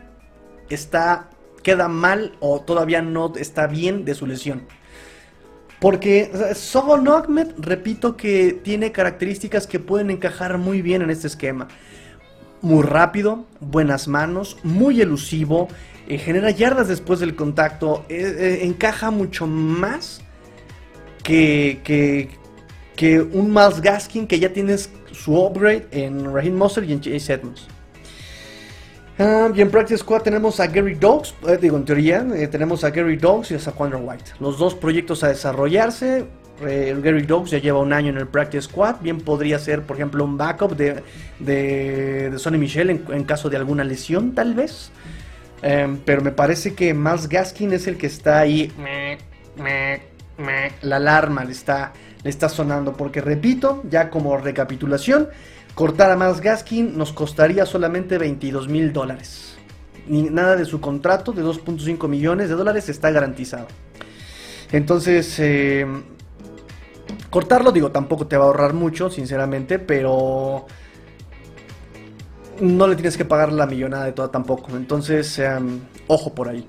está, queda mal o todavía no está bien de su lesión. Porque Sobon Ahmed, repito que tiene características que pueden encajar muy bien en este esquema. Muy rápido, buenas manos, muy elusivo, eh, genera yardas después del contacto, eh, encaja mucho más que, que, un Miles Gaskin que ya tienes su upgrade en Raheem Mostert y en Chase Edmonds. Uh, y en Practice Squad tenemos a Gary Dogs, eh, digo en teoría, eh, tenemos a Gary Dogs y a Saquandra White. Los dos proyectos a desarrollarse. Eh, Gary Dogs ya lleva un año en el Practice Squad. Bien podría ser, por ejemplo, un backup de, de, Sonny Michel en, caso de alguna lesión, tal vez. Um, pero me parece que Miles Gaskin es el que está ahí. La alarma le está, le está sonando. Porque repito, ya como recapitulación, cortar a Miles Gaskin nos costaría solamente 22 mil dólares. Ni nada de su contrato de 2.5 millones de dólares está garantizado. Entonces, eh, cortarlo, digo, tampoco te va a ahorrar mucho, sinceramente, pero no le tienes que pagar la millonada de toda tampoco. Entonces, eh, ojo por ahí.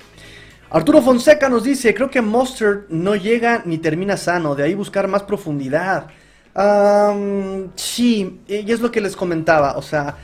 Arturo Fonseca nos dice, creo que Mustard no llega ni termina sano, de ahí buscar más profundidad. Um, sí, y es lo que les comentaba, o sea,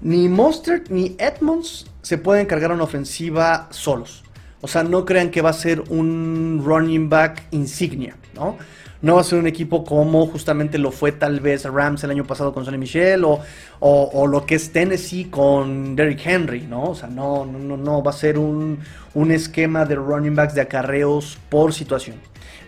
ni Mustard ni Edmonds se pueden cargar una ofensiva solos. O sea, no crean que va a ser un running back insignia, ¿no? No va a ser un equipo como justamente lo fue tal vez Rams el año pasado con Sonny Michel o, o, o, lo que es Tennessee con Derrick Henry, ¿no? O sea, no, no, no, va a ser un, un esquema de running backs de acarreos por situación.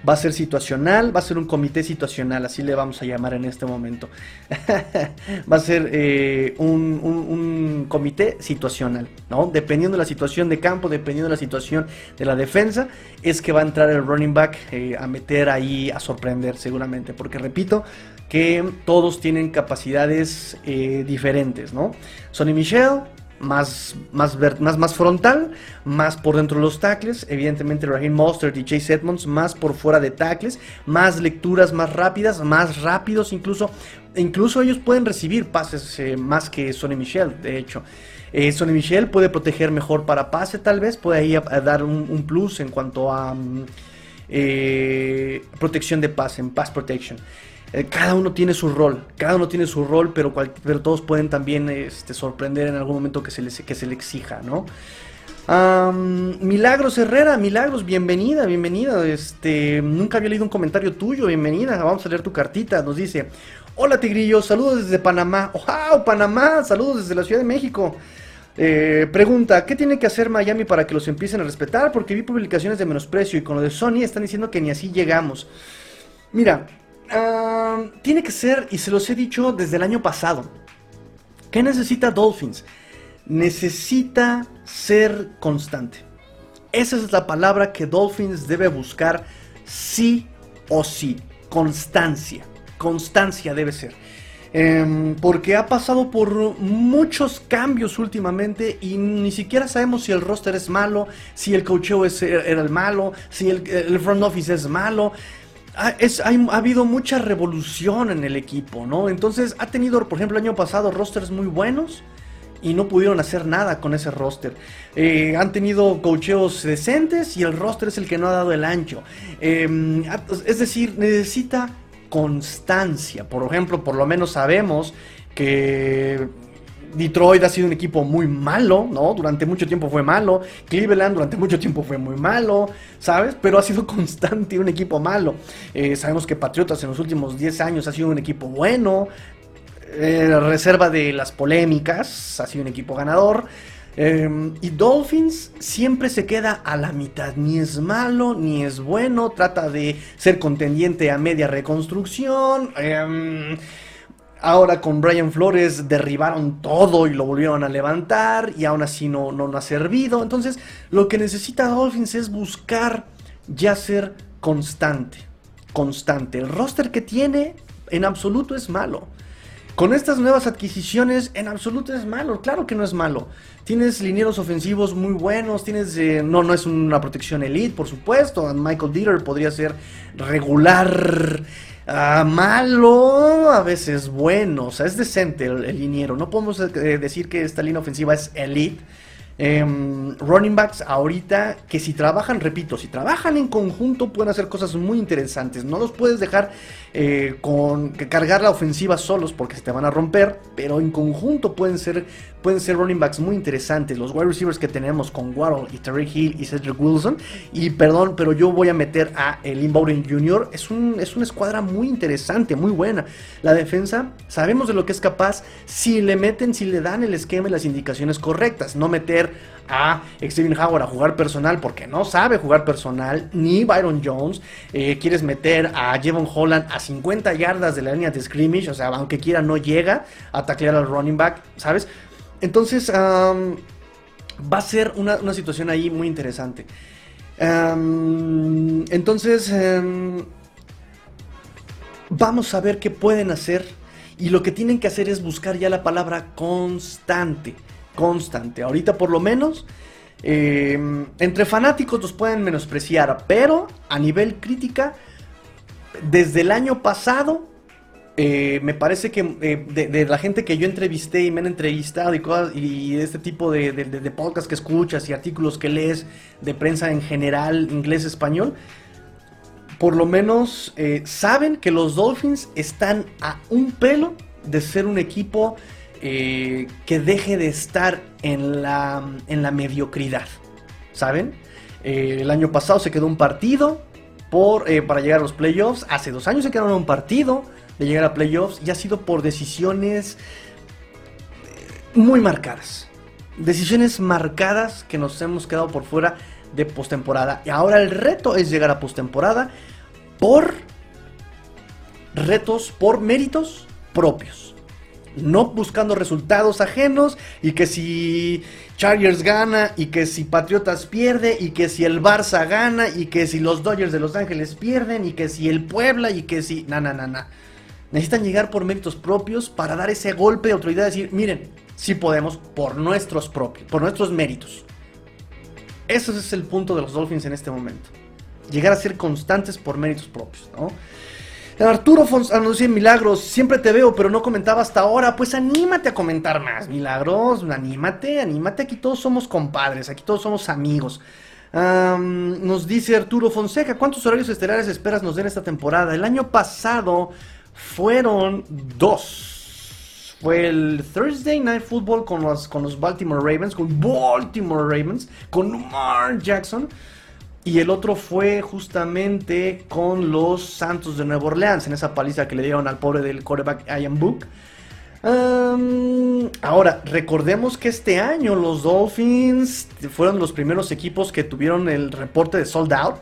Va a ser situacional, va a ser un comité situacional, así le vamos a llamar en este momento. va a ser eh, un, comité situacional, ¿no? Dependiendo de la situación de campo, dependiendo de la situación de la defensa, es que va a entrar el running back eh, a meter ahí, a sorprender seguramente. Porque repito, que todos tienen capacidades eh, diferentes, ¿no? Sonny Michel, más, más, más, frontal, más por dentro de los tackles. Evidentemente, Raheem Mostert y Chase Edmonds más por fuera de tackles, más lecturas más rápidas, más rápidos, incluso, incluso ellos pueden recibir pases eh, más que Sonny Michel, de hecho. Eh, Sonny Michel puede proteger mejor para pase, tal vez, puede ahí dar un, plus en cuanto a um, eh, protección de pase, en pass protection. Eh, cada uno tiene su rol, cada uno tiene su rol, pero, pero todos pueden también este, sorprender en algún momento que se que se le exija, ¿no? Milagros Herrera, Milagros, bienvenida, bienvenida. Este, nunca había leído un comentario tuyo, bienvenida. Vamos a leer tu cartita. Nos dice: Hola Tigrillo, saludos desde Panamá. ¡Wow! Panamá, saludos desde la Ciudad de México. Eh, pregunta, ¿qué tiene que hacer Miami para que los empiecen a respetar? Porque vi publicaciones de menosprecio y con lo de Sony están diciendo que ni así llegamos. Mira, Tiene que ser, y se los he dicho desde el año pasado, ¿qué necesita Dolphins? Necesita ser constante. Esa es la palabra que Dolphins debe buscar sí o sí. Constancia. Constancia debe ser. Em, porque ha pasado por muchos cambios últimamente y ni siquiera sabemos si el roster es malo, si el coacheo es, era el malo, si el, front office es malo. Ha, ha, habido mucha revolución en el equipo, ¿no? Entonces ha tenido, por ejemplo, el año pasado rosters muy buenos y no pudieron hacer nada con ese roster. Eh, han tenido cocheos decentes y el roster es el que no ha dado el ancho. Em, es decir, necesita constancia. Por ejemplo, por lo menos sabemos que Detroit ha sido un equipo muy malo, ¿no? Durante mucho tiempo fue malo. Cleveland durante mucho tiempo fue muy malo, ¿sabes? Pero ha sido constante un equipo malo. Eh, sabemos que Patriotas en los últimos 10 años ha sido un equipo bueno. Eh, reserva de las polémicas, ha sido un equipo ganador. Em, y Dolphins siempre se queda a la mitad, ni es malo ni es bueno, trata de ser contendiente a media reconstrucción. Em, ahora con Brian Flores derribaron todo y lo volvieron a levantar y aún así no, no, no ha servido. Entonces lo que necesita Dolphins es buscar ya ser constante. Constante. El roster que tiene en absoluto es malo. Con estas nuevas adquisiciones, en absoluto es malo. Claro que no es malo. Tienes linieros ofensivos muy buenos. Tienes. Eh, no, no es una protección elite, por supuesto. Michael Dieter podría ser regular. Ah, malo, a veces bueno. O sea, es decente el, el liniero. No podemos eh, decir que esta línea ofensiva es elite. Em, running backs ahorita que si trabajan, repito, si trabajan en conjunto pueden hacer cosas muy interesantes. No los puedes dejar eh, con que cargar la ofensiva solos porque se te van a romper, pero en conjunto pueden ser, pueden ser running backs muy interesantes. Los wide receivers que tenemos con Waddle y Terry Hill y Cedric Wilson. Y perdón, pero yo voy a meter a el Bowden Jr. Es, un, es una escuadra muy interesante, muy buena. La defensa, sabemos de lo que es capaz si le meten, si le dan el esquema y las indicaciones correctas. No meter a Steven Howard a jugar personal porque no sabe jugar personal, ni Byron Jones. Eh, quieres meter a Jevon Holland a 50 yardas de la línea de scrimmage, o sea, aunque quiera, no llega a taclear al running back, ¿sabes? Entonces, va a ser una, situación ahí muy interesante. entonces, em, vamos a ver qué pueden hacer. Y lo que tienen que hacer es buscar ya la palabra constante constante. Ahorita por lo menos, eh, entre fanáticos los pueden menospreciar, pero a nivel crítica, desde el año pasado, eh, me parece que eh, de, la gente que yo entrevisté y me han entrevistado y, cosas, este tipo de, de, podcast que escuchas y artículos que lees de prensa en general, inglés, español, por lo menos saben que los Dolphins están a un pelo de ser un equipo eh, que deje de estar en la, en la mediocridad, ¿saben? Eh, el año pasado se quedó un partido por, eh, para llegar a los playoffs, hace dos años se quedaron un partido de llegar a playoffs y ha sido por decisiones muy marcadas. Decisiones marcadas que nos hemos quedado por fuera de postemporada. Y ahora el reto es llegar a postemporada por retos, por méritos propios no buscando resultados ajenos y que si Chargers gana y que si Patriotas pierde y que si el Barça gana y que si los Dodgers de Los Ángeles pierden y que si el Puebla y que si... Na, na, na, na. Necesitan llegar por méritos propios para dar ese golpe de autoridad y decir, miren, sí podemos por nuestros propios, por nuestros méritos. Ese es el punto de los Dolphins en este momento. Llegar a ser constantes por méritos propios, ¿no? Arturo Fons anuncia Milagros, siempre te veo, pero no comentaba hasta ahora. Pues anímate a comentar más, Milagros. Anímate, anímate. Aquí todos somos compadres, aquí todos somos amigos. nos dice Arturo Fonseca, ¿cuántos horarios estelares esperas nos den esta temporada? El año pasado fueron dos. Fue el Thursday Night Football con los, con los Baltimore Ravens, con Baltimore Ravens, con Mark Jackson. Y el otro fue justamente con los Santos de Nueva Orleans, en esa paliza que le dieron al pobre del quarterback Ian Book. ahora, recordemos que este año los Dolphins fueron los primeros equipos que tuvieron el reporte de sold out.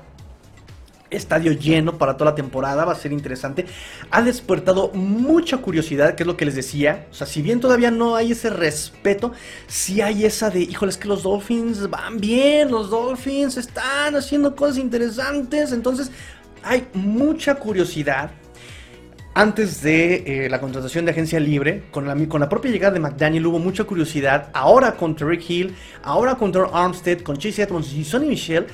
Estadio lleno para toda la temporada, va a ser interesante. Ha despertado mucha curiosidad, que es lo que les decía. O sea, si bien todavía no hay ese respeto, sí hay esa de, híjole, es que los Dolphins van bien, los Dolphins están haciendo cosas interesantes. Entonces, hay mucha curiosidad. Antes de eh, la contratación de agencia libre, con la, con la propia llegada de McDaniel hubo mucha curiosidad. Ahora con Rick Hill, ahora con Armstead, con Chase Edmonds y Sonny Michel,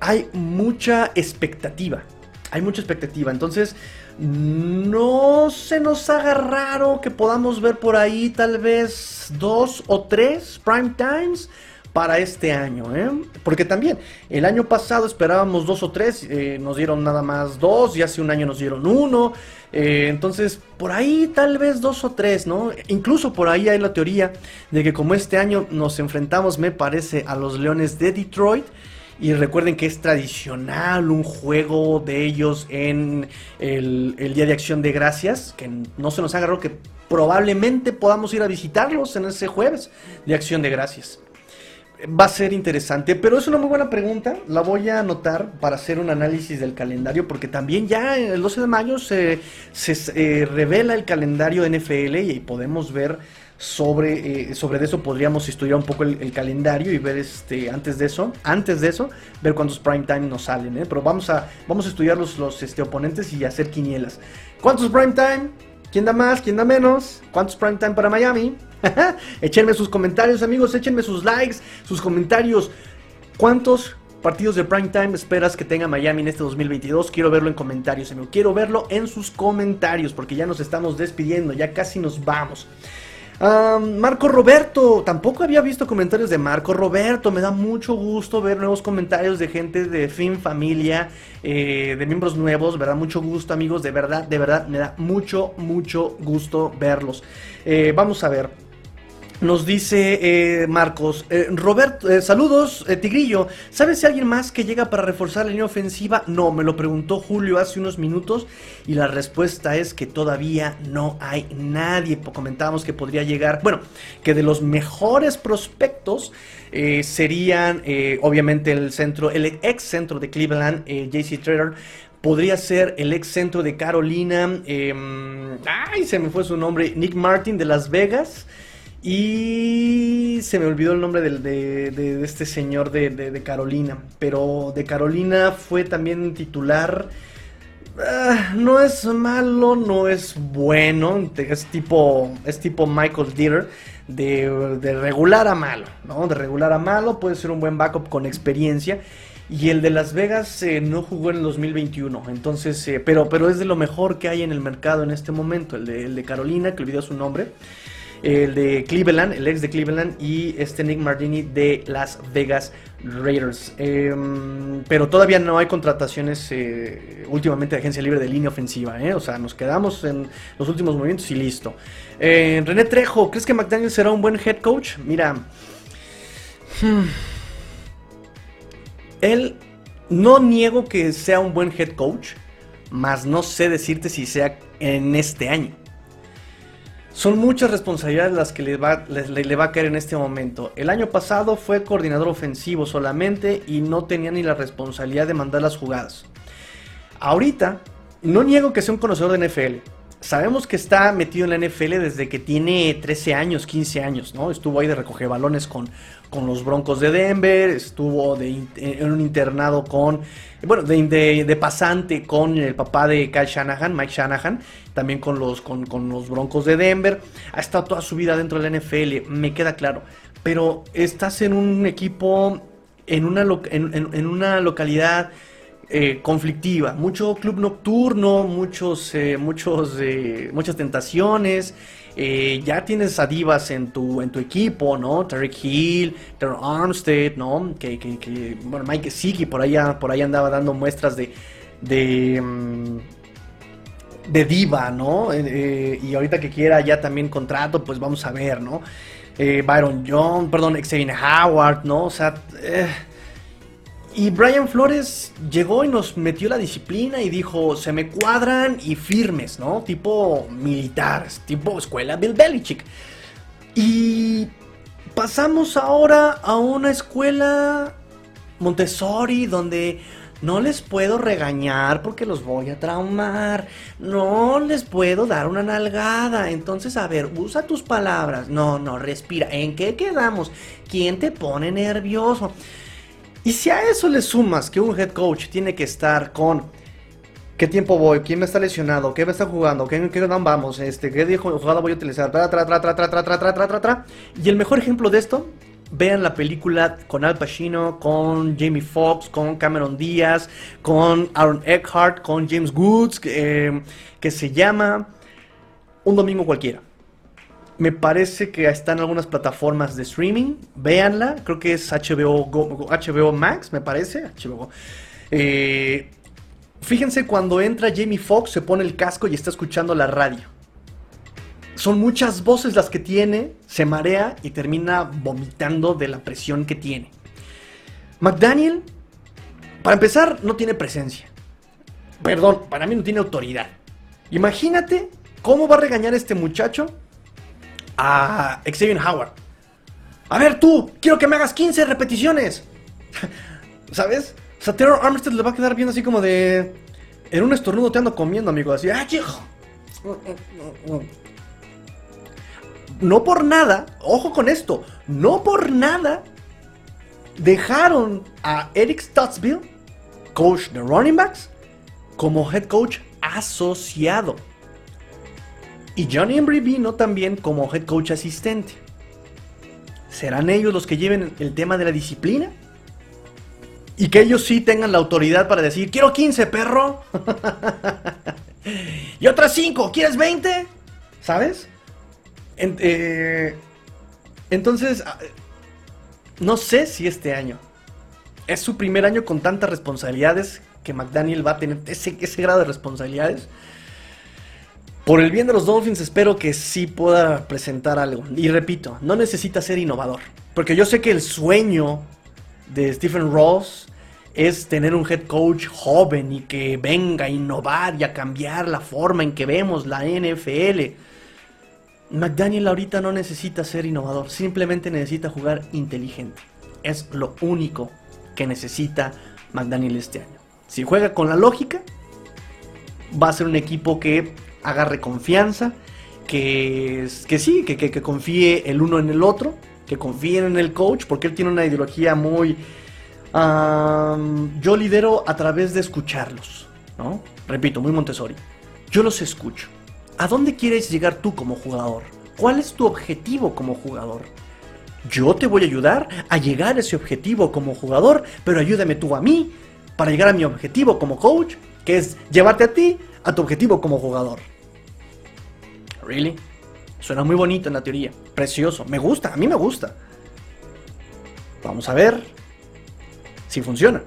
hay mucha expectativa. Hay mucha expectativa. Entonces, no se nos haga raro que podamos ver por ahí tal vez dos o tres prime times para este año, ¿eh? Porque también el año pasado esperábamos dos o tres, eh, nos dieron nada más dos, y hace un año nos dieron uno, eh, entonces por ahí tal vez dos o tres, ¿no? Incluso por ahí hay la teoría de que como este año nos enfrentamos, me parece, a los Leones de Detroit, y recuerden que es tradicional un juego de ellos en el, Día de Acción de Gracias. Que no se nos haga raro que probablemente podamos ir a visitarlos en ese jueves de Acción de Gracias. Va a ser interesante, pero es una muy buena pregunta. La voy a anotar para hacer un análisis del calendario, porque también ya el 12 de mayo se, se revela el calendario NFL y podemos ver sobre, eh, sobre eso podríamos estudiar un poco el, calendario y ver este antes de eso, antes de eso, ver cuántos prime time nos salen, ¿eh? pero vamos a, vamos a estudiar los, los este, oponentes y hacer quinielas. ¿Cuántos prime time? ¿Quién da más? ¿Quién da menos? ¿Cuántos prime time para Miami? échenme sus comentarios, amigos, échenme sus likes, sus comentarios. ¿Cuántos partidos de prime time esperas que tenga Miami en este 2022? Quiero verlo en comentarios, amigo. Quiero verlo en sus comentarios porque ya nos estamos despidiendo, ya casi nos vamos. Marco Roberto, tampoco había visto comentarios de Marco Roberto. Me da mucho gusto ver nuevos comentarios de gente de Fin Familia, eh, de miembros nuevos, ¿verdad? Mucho gusto, amigos, de verdad, de verdad, me da mucho, mucho gusto verlos. Eh, vamos a ver. Nos dice eh, Marcos, eh, Roberto, eh, saludos, Tigrillo. ¿Sabes si alguien más que llega para reforzar la línea ofensiva? No, me lo preguntó Julio hace unos minutos y la respuesta es que todavía no hay nadie. Comentábamos que podría llegar, bueno, que de los mejores prospectos serían obviamente el centro, el ex centro de Cleveland, JC Trader, podría ser el ex centro de Carolina, em, ay, se me fue su nombre, Nick Martin de Las Vegas. Y se me olvidó el nombre de, este señor de, Carolina. Pero de Carolina fue también titular. Ah, no es malo, no es bueno. Es tipo, es tipo Michael Dieter. De, regular a malo, ¿no? De regular a malo. Puede ser un buen backup con experiencia. Y el de Las Vegas eh, no jugó en el 2021. Entonces, eh, pero, pero es de lo mejor que hay en el mercado en este momento. El de, el de Carolina, que olvidó su nombre el de Cleveland, el ex de Cleveland, y este Nick Martini de Las Vegas Raiders. Em, pero todavía no hay contrataciones eh, últimamente de agencia libre de línea ofensiva. ¿eh? O sea, nos quedamos en los últimos movimientos y listo. Eh, René Trejo, ¿crees que McDaniel será un buen head coach? Mira. Hmm, él no niego que sea un buen head coach, mas no sé decirte si sea en este año. Son muchas responsabilidades las que le va, le, va a caer en este momento. El año pasado fue coordinador ofensivo solamente y no tenía ni la responsabilidad de mandar las jugadas. Ahorita, no niego que sea un conocedor de NFL. Sabemos que está metido en la NFL desde que tiene 13 años, 15 años, ¿no? Estuvo ahí de recoger balones con, con los Broncos de Denver, estuvo en un internado con, bueno, de, de, pasante con el papá de Kyle Shanahan, Mike Shanahan, también con los, con, los Broncos de Denver. Ha estado toda su vida dentro de la NFL, me queda claro. Pero estás en un equipo, en una, en una localidad eh, conflictiva, mucho club nocturno, muchos, eh, muchos, eh, muchas tentaciones. ya tienes a divas en tu, en tu equipo, ¿no? Tarek Hill, Terry Armstead, ¿no? Que, que, bueno, Mike Siki por allá, por ahí andaba dando muestras de, de, mm, de diva, ¿no? y ahorita que quiera ya también contrato, pues vamos a ver, ¿no? Byron John, perdón, Xavier Howard, ¿no? O sea, y Brian Flores llegó y nos metió la disciplina y dijo, se me cuadran y firmes, ¿no? Tipo militares, tipo escuela Bill Belichick. Y pasamos ahora a una escuela Montessori donde No les puedo regañar porque los voy a traumar. No les puedo dar una nalgada. Entonces, a ver, usa tus palabras. No, no, respira. ¿En qué quedamos? ¿Quién te pone nervioso? Y si a eso le sumas que un head coach tiene que estar con qué tiempo voy, quién me está lesionado, qué me está jugando, qué, qué vamos, este, qué jugada voy a utilizar, tra, tra, tra, tra, tra, tra. Y el mejor ejemplo de esto vean la película con Al Pacino, con Jamie Foxx, con Cameron Díaz, con Aaron Eckhart, con James Woods, que, que se llama Un Domingo Cualquiera. Me parece que está en algunas plataformas de streaming. Véanla, creo que es HBO, Max, me parece. HBO. Eh, fíjense cuando entra Jamie Foxx, se pone el casco y está escuchando la radio son muchas voces las que tiene, se marea y termina vomitando de la presión que tiene. McDaniel, para empezar, no tiene presencia. Perdón, para mí no tiene autoridad. Imagínate cómo va a regañar este muchacho a Xavier Howard. A ver tú, quiero que me hagas 15 repeticiones. ¿Sabes? O sea, le va a quedar viendo así como de... En un estornudo te ando comiendo, amigo. Así, ¡ah, chico! no por nada, ojo con esto, no por nada dejaron a Eric Stuttsville, coach de running backs, como head coach asociado. Y Johnny Embry vino también como head coach asistente. ¿Serán ellos los que lleven el tema de la disciplina? Y que ellos sí tengan la autoridad para decir, quiero 15, perro. y otras 5, ¿quieres 20? ¿Sabes? Eh, entonces, ah, no sé si este año es su primer año con tantas responsabilidades que McDaniel va a tener ese, ese grado de responsabilidades. Por el bien de los Dolphins espero que sí pueda presentar algo. Y repito, no necesita ser innovador. Porque yo sé que el sueño de Stephen Ross es tener un head coach joven y que venga a innovar y a cambiar la forma en que vemos la NFL. McDaniel ahorita no necesita ser innovador, simplemente necesita jugar inteligente. Es lo único que necesita McDaniel este año. Si juega con la lógica, va a ser un equipo que agarre confianza, que, que sí, que, que, confíe el uno en el otro, que confíen en el coach, porque él tiene una ideología muy... yo lidero a través de escucharlos, ¿no? Repito, muy Montessori. Yo los escucho. ¿A dónde quieres llegar tú como jugador? ¿Cuál es tu objetivo como jugador? Yo te voy a ayudar a llegar a ese objetivo como jugador, pero ayúdame tú a mí para llegar a mi objetivo como coach, que es llevarte a ti a tu objetivo como jugador. ¿Really? Suena muy bonito en la teoría, precioso, me gusta, a mí me gusta. Vamos a ver si funciona.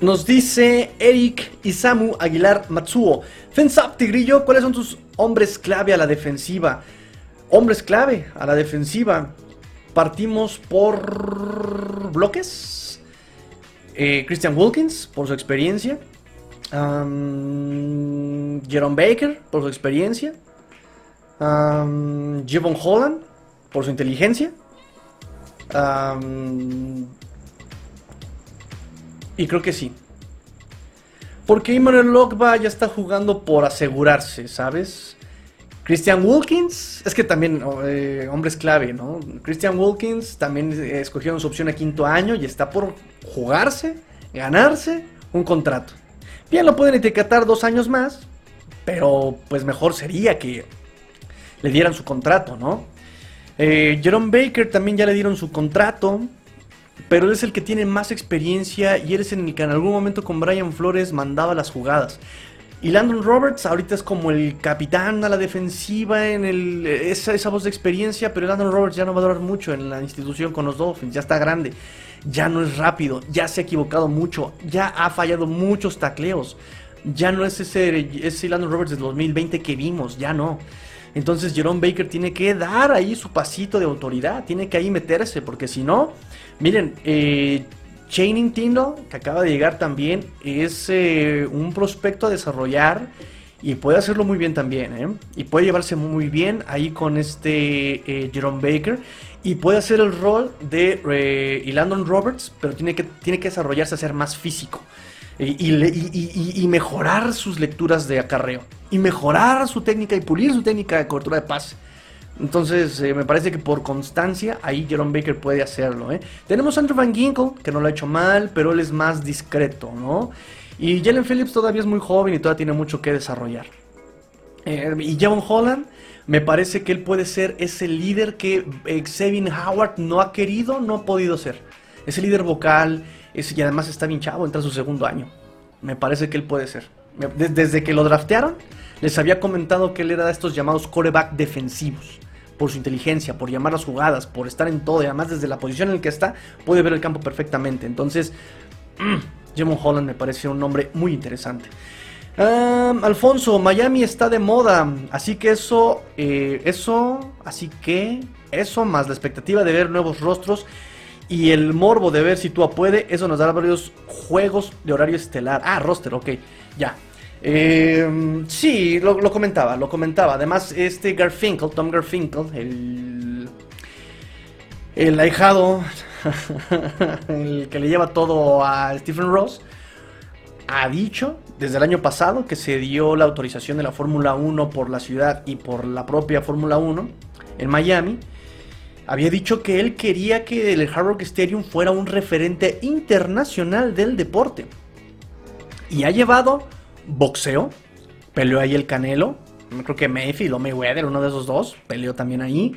Nos dice Eric Isamu Aguilar Matsuo. Fensap, Tigrillo, ¿cuáles son tus hombres clave a la defensiva? Hombres clave a la defensiva. Partimos por bloques. Eh, Christian Wilkins, por su experiencia. Jerome Baker, por su experiencia. Um, Javon Holland, por su inteligencia. Y creo que sí. Porque Emmanuel Logba ya está jugando por asegurarse, ¿sabes? Christian Wilkins, es que también eh, hombres clave, ¿no? Christian Wilkins también escogieron su opción a quinto año y está por jugarse, ganarse un contrato. Bien, lo pueden etiquetar dos años más, pero pues mejor sería que le dieran su contrato, ¿no? Eh, Jerome Baker también ya le dieron su contrato pero él es el que tiene más experiencia y eres en el que en algún momento con Brian Flores mandaba las jugadas. Y Landon Roberts ahorita es como el capitán a la defensiva, en el, esa, esa voz de experiencia, pero Landon Roberts ya no va a durar mucho en la institución con los Dolphins, ya está grande, ya no es rápido, ya se ha equivocado mucho, ya ha fallado muchos tacleos, ya no es ese, ese Landon Roberts del 2020 que vimos, ya no. Entonces Jerome Baker tiene que dar ahí su pasito de autoridad, tiene que ahí meterse, porque si no, miren, eh, Channing Tindall, que acaba de llegar también, es eh, un prospecto a desarrollar y puede hacerlo muy bien también, ¿eh? Y puede llevarse muy bien ahí con este eh, Jerome Baker. y puede hacer el rol de eh, Landon Roberts, pero tiene que, tiene que desarrollarse a ser más físico. Y, mejorar sus lecturas de acarreo. Y mejorar su técnica y pulir su técnica de cobertura de pase. Entonces, eh, me parece que por constancia, ahí Jerome Baker puede hacerlo. ¿eh? Tenemos Andrew Van Ginkle, que no lo ha hecho mal, pero él es más discreto, ¿no? Y Jalen Phillips todavía es muy joven y todavía tiene mucho que desarrollar. y Javon Holland, me parece que él puede ser ese líder que Xavier Howard no ha querido, no ha podido ser. Ese líder vocal, y además está bien chavo, entra en su segundo año. Me parece que él puede ser. Desde que lo draftearon, les había comentado que él era de estos llamados coreback defensivos. Por su inteligencia, por llamar las jugadas, por estar en todo. Y además desde la posición en la que está, puede ver el campo perfectamente. Entonces, mmm, Holland me parece un nombre muy interesante. Alfonso, Miami está de moda, así que eso, eh, eso, así que eso más la expectativa de ver nuevos rostros y el morbo de ver si tú puede, eso nos dará varios juegos de horario estelar. Ah, roster, ok, ya. Eh, sí, lo, comentaba, lo comentaba. Además, este Garfinkel, Tom Garfinkel, el, el ahijado, el que le lleva todo a Stephen Ross, ha dicho desde el año pasado que se dio la autorización de la Fórmula 1 por la ciudad y por la propia Fórmula 1 en Miami. Había dicho que él quería que el Hard Rock Stadium fuera un referente internacional del deporte. Y ha llevado boxeo, peleó ahí el Canelo, creo que Mayfield o Mayweather, uno de esos dos, peleó también ahí.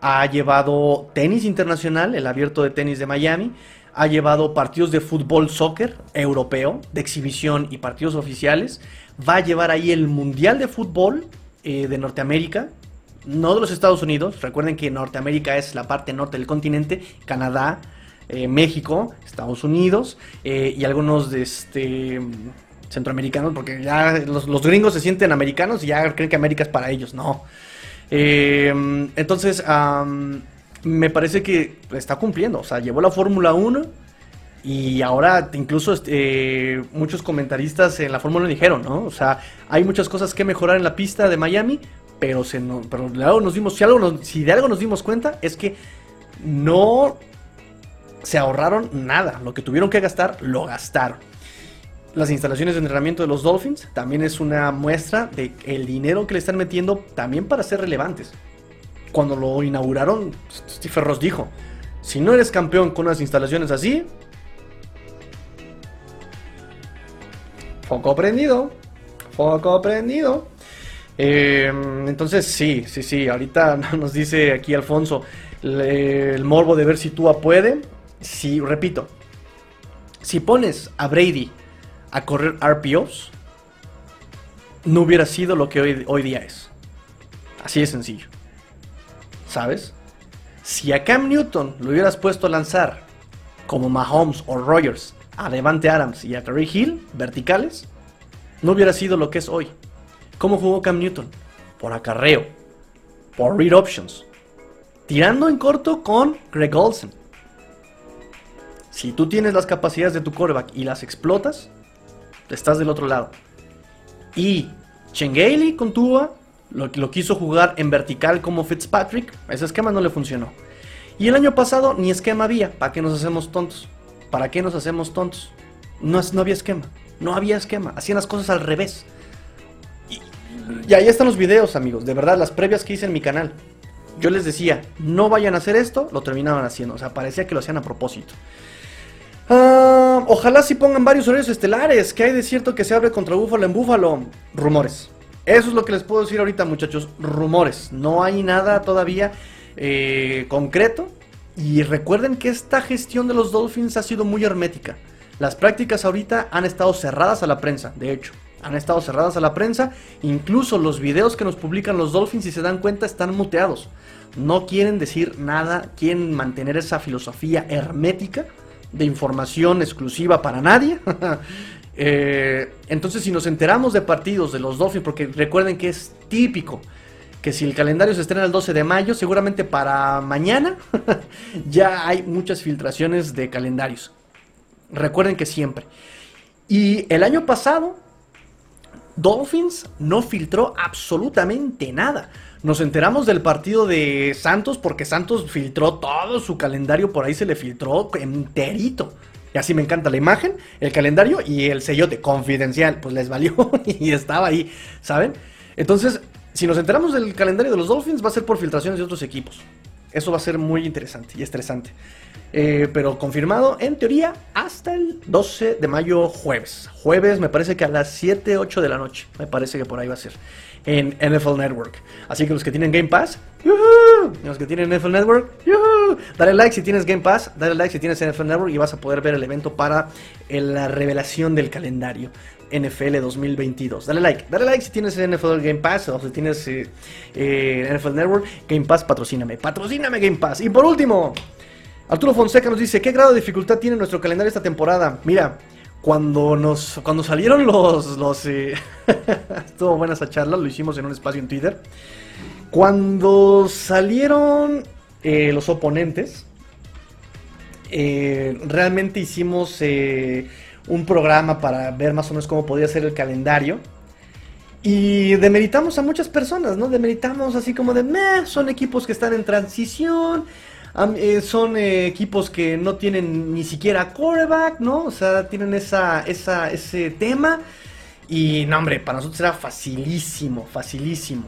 Ha llevado tenis internacional, el abierto de tenis de Miami ha llevado partidos de fútbol soccer europeo, de exhibición y partidos oficiales. Va a llevar ahí el Mundial de Fútbol eh, de Norteamérica, no de los Estados Unidos. Recuerden que Norteamérica es la parte norte del continente, Canadá, eh, México, Estados Unidos eh, y algunos de este centroamericanos, porque ya los, gringos se sienten americanos y ya creen que América es para ellos. No. entonces, me parece que está cumpliendo. O sea, llevó la Fórmula 1 y ahora incluso este, muchos comentaristas en la Fórmula dijeron, ¿no? O sea, hay muchas cosas que mejorar en la pista de Miami, pero, se no, pero nos dimos, si, algo si de algo nos dimos cuenta es que no se ahorraron nada. Lo que tuvieron que gastar, lo gastaron. Las instalaciones de entrenamiento de los Dolphins también es una muestra de el dinero que le están metiendo también para ser relevantes cuando lo inauguraron, Steve Ross dijo, si no eres campeón con unas instalaciones así, foco prendido, foco prendido. Em, entonces sí, sí, sí, ahorita nos dice aquí Alfonso el morbo de ver si Tua puede. Si, repito, si pones a Brady a correr RPOs, no hubiera sido lo que hoy, hoy día es. Así de sencillo. ¿sabes? Si a Cam Newton lo hubieras puesto a lanzar como Mahomes o Rogers a Devante Adams y a Terry Hill, verticales, no hubiera sido lo que es hoy. ¿Cómo jugó Cam Newton? Por acarreo, por read options, tirando en corto con Greg Olsen. Si tú tienes las capacidades de tu quarterback y las explotas, estás del otro lado. Y Chengeli con Tua lo, lo quiso jugar en vertical como Fitzpatrick, ese esquema no le funcionó. Y el año pasado ni esquema había, ¿para qué nos hacemos tontos? ¿Para qué nos hacemos tontos? No, no había esquema, no había esquema, hacían las cosas al revés. Y, y ahí están los videos, amigos, de verdad, las previas que hice en mi canal. Yo les decía, no vayan a hacer esto, lo terminaban haciendo, o sea, parecía que lo hacían a propósito. Ah, ojalá si pongan varios horarios estelares. que hay de cierto que se abre contra Búfalo en Búfalo? Rumores. Eso es lo que les puedo decir ahorita, muchachos. Rumores. No hay nada todavía eh, concreto. Y recuerden que esta gestión de los Dolphins ha sido muy hermética. Las prácticas ahorita han estado cerradas a la prensa, de hecho. Han estado cerradas a la prensa. Incluso los videos que nos publican los Dolphins, si se dan cuenta, están muteados. No quieren decir nada, quieren mantener esa filosofía hermética de información exclusiva para nadie. Eh, entonces, si nos enteramos de partidos de los Dolphins, porque recuerden que es típico que si el calendario se estrena el 12 de mayo, seguramente para mañana ya hay muchas filtraciones de calendarios. Recuerden que siempre. Y el año pasado, Dolphins no filtró absolutamente nada. Nos enteramos del partido de Santos porque Santos filtró todo su calendario, por ahí se le filtró enterito. Y así me encanta la imagen, el calendario y el sellote confidencial, pues les valió y estaba ahí, ¿saben? Entonces, si nos enteramos del calendario de los Dolphins, va a ser por filtraciones de otros equipos. Eso va a ser muy interesante y estresante. Eh, pero confirmado, en teoría, hasta el 12 de mayo, jueves. Jueves, me parece que a las 7, 8 de la noche. Me parece que por ahí va a ser. En NFL Network. Así que los que tienen Game Pass, los que tienen NFL Network, dale like si tienes Game Pass, dale like si tienes NFL Network y vas a poder ver el evento para la revelación del calendario. NFL 2022. Dale like, dale like si tienes NFL Game Pass o si tienes eh, eh, NFL Network. Game Pass, patrocíname, patrocíname Game Pass. Y por último, Arturo Fonseca nos dice, ¿qué grado de dificultad tiene nuestro calendario esta temporada? Mira, cuando nos cuando salieron los... los eh, estuvo buena esa charla, lo hicimos en un espacio en Twitter. Cuando salieron los oponentes, realmente hicimos un programa para ver más o menos cómo podía ser el calendario. Y demeritamos a muchas personas, ¿no? Demeritamos así como de, meh, son equipos que están en transición, eh, son eh, equipos que no tienen ni siquiera quarterback, ¿no? O sea, tienen esa, ese tema. Y no, hombre, para nosotros era facilísimo, facilísimo.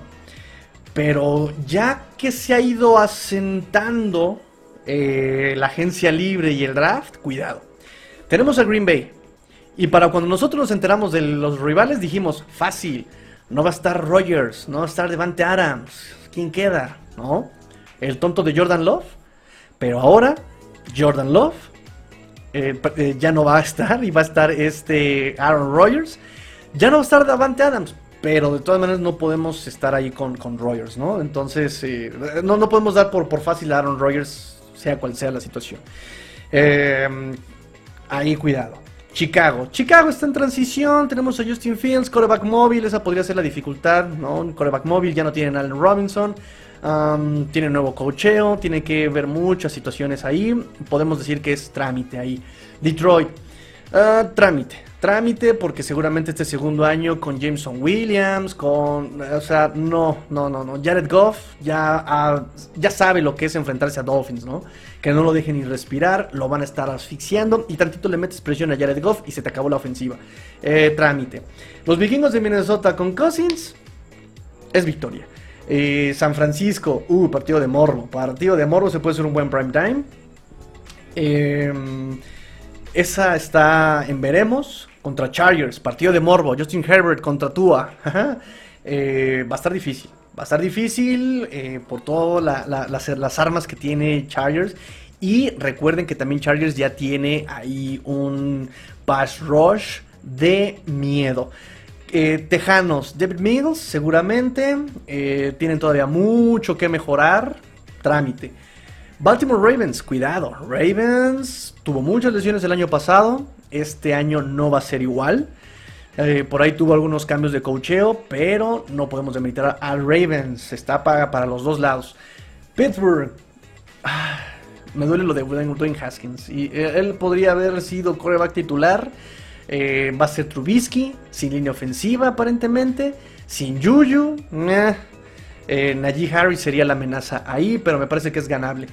Pero ya que se ha ido asentando eh, la agencia libre y el draft, cuidado. Tenemos a Green Bay, y para cuando nosotros nos enteramos de los rivales, dijimos, fácil, no va a estar Rogers, no va a estar Devante Adams, ¿quién queda? ¿No? El tonto de Jordan Love. Pero ahora, Jordan Love eh, eh, ya no va a estar y va a estar este Aaron Rodgers. Ya no va a estar Devante Adams, pero de todas maneras no podemos estar ahí con, con Rodgers, ¿no? Entonces, eh, no, no podemos dar por, por fácil a Aaron Rodgers, sea cual sea la situación. ahí cuidado. Chicago. Chicago está en transición. Tenemos a Justin Fields, coreback móvil. Esa podría ser la dificultad, ¿no? Un coreback móvil. Ya no tienen Allen Robinson. Tiene nuevo cocheo. Tiene que ver muchas situaciones ahí. Podemos decir que es trámite ahí. Detroit. Ah, trámite trámite porque seguramente este segundo año con Jameson Williams, con... O sea, no, no, no, no. Jared Goff ya, ya sabe lo que es enfrentarse a Dolphins, ¿no? Que no lo dejen ni respirar, lo van a estar asfixiando y tantito le metes presión a Jared Goff y se te acabó la ofensiva. Eh, trámite. Los vikingos de Minnesota con Cousins es victoria. San Francisco, uh, partido de morbo. Partido de morbo se puede ser un buen prime time. Eh, esa está en veremos contra Chargers, partido de Morbo, Justin Herbert contra Tua. Eh, va a estar difícil. Va a estar difícil eh, por todas las, armas que tiene Chargers. Y recuerden que también Chargers ya tiene ahí un pass rush de miedo. Eh, Tejanos, David Mills, seguramente. tienen todavía mucho que mejorar. Trámite. Baltimore Ravens, cuidado. Ravens tuvo muchas lesiones el año pasado. Este año no va a ser igual. Eh, por ahí tuvo algunos cambios de cocheo, pero no podemos demeritar a Ravens. Está paga para los dos lados. Pittsburgh. Ah, me duele lo de Dwayne Haskins. Y eh, él podría haber sido coreback titular. Eh, va a ser Trubisky, sin línea ofensiva aparentemente, sin Juju. Eh, Najee Harris sería la amenaza ahí, pero me parece que es ganable.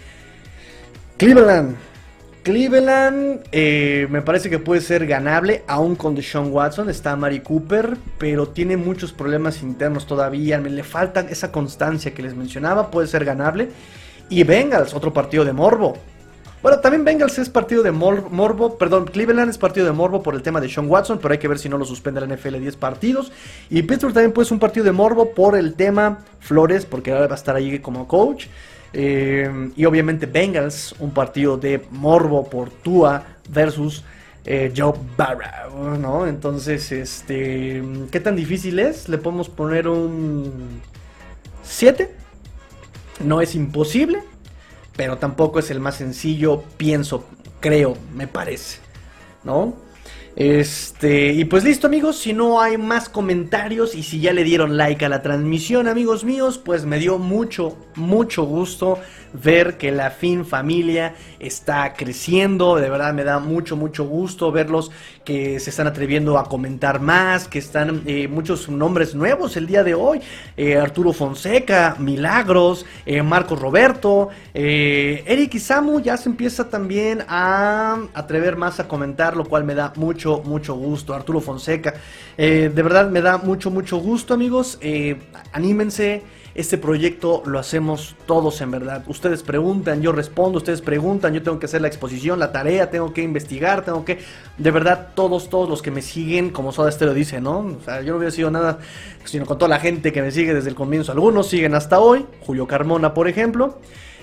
Cleveland. Cleveland eh, me parece que puede ser ganable, aún con Deshaun Watson. Está Mari Cooper, pero tiene muchos problemas internos todavía. Le falta esa constancia que les mencionaba. Puede ser ganable. Y Bengals, otro partido de morbo. Bueno, también Bengals es partido de morbo, perdón, Cleveland es partido de morbo por el tema de Sean Watson, pero hay que ver si no lo suspende la NFL 10 partidos. Y Pittsburgh también puede ser un partido de morbo por el tema Flores, porque ahora va a estar ahí como coach. Eh, y obviamente Bengals, un partido de morbo por Tua versus eh, Joe Barrow, ¿no? Entonces, este, ¿qué tan difícil es? Le podemos poner un 7. No es imposible, pero tampoco es el más sencillo, pienso, creo, me parece, ¿no? Este, y pues listo amigos, si no hay más comentarios y si ya le dieron like a la transmisión amigos míos, pues me dio mucho, mucho gusto ver que la fin familia está creciendo, de verdad me da mucho, mucho gusto verlos que se están atreviendo a comentar más, que están eh, muchos nombres nuevos el día de hoy. Eh, Arturo Fonseca, Milagros, eh, Marcos Roberto, Eric Isamu ya se empieza también a atrever más a comentar, lo cual me da mucho, mucho gusto. Arturo Fonseca, de verdad me da mucho, mucho gusto amigos. anímense. Este proyecto lo hacemos todos en verdad. Ustedes preguntan, yo respondo, ustedes preguntan, yo tengo que hacer la exposición, la tarea, tengo que investigar, tengo que... De verdad, todos, todos los que me siguen, como Soda Stereo dice, ¿no? O sea, yo no hubiera sido nada, sino con toda la gente que me sigue desde el comienzo. Algunos siguen hasta hoy, Julio Carmona, por ejemplo.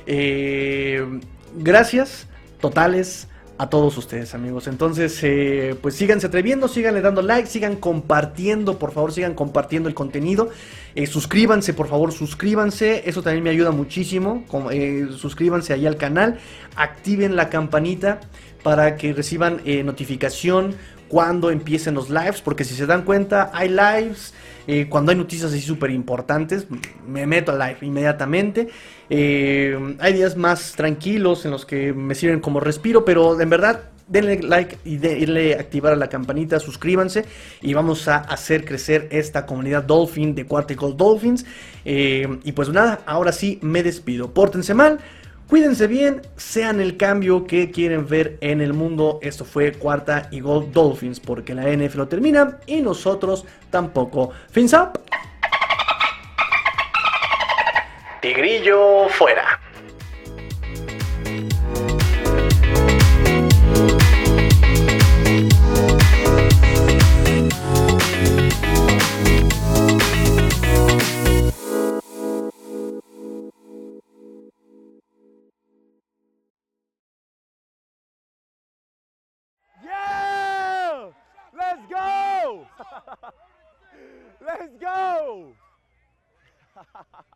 Eh, gracias, totales a todos ustedes, amigos. Entonces, eh, pues síganse atreviendo, síganle dando like, sigan compartiendo, por favor, sigan compartiendo el contenido. Eh, suscríbanse, por favor, suscríbanse. Eso también me ayuda muchísimo. Eh, suscríbanse ahí al canal, activen la campanita para que reciban notificación cuando empiecen los lives, porque si se dan cuenta, hay lives eh, cuando hay noticias así súper importantes, me meto al live inmediatamente. Eh, hay días más tranquilos en los que me sirven como respiro, pero en verdad denle like y denle activar a la campanita, suscríbanse y vamos a hacer crecer esta comunidad Dolphin de Quarticle Dolphins. Eh, y pues nada, ahora sí me despido. Pórtense mal. Cuídense bien, sean el cambio que quieren ver en el mundo. Esto fue cuarta y Gold Dolphins, porque la NFL lo termina y nosotros tampoco. Fins. Tigrillo fuera. Let's go!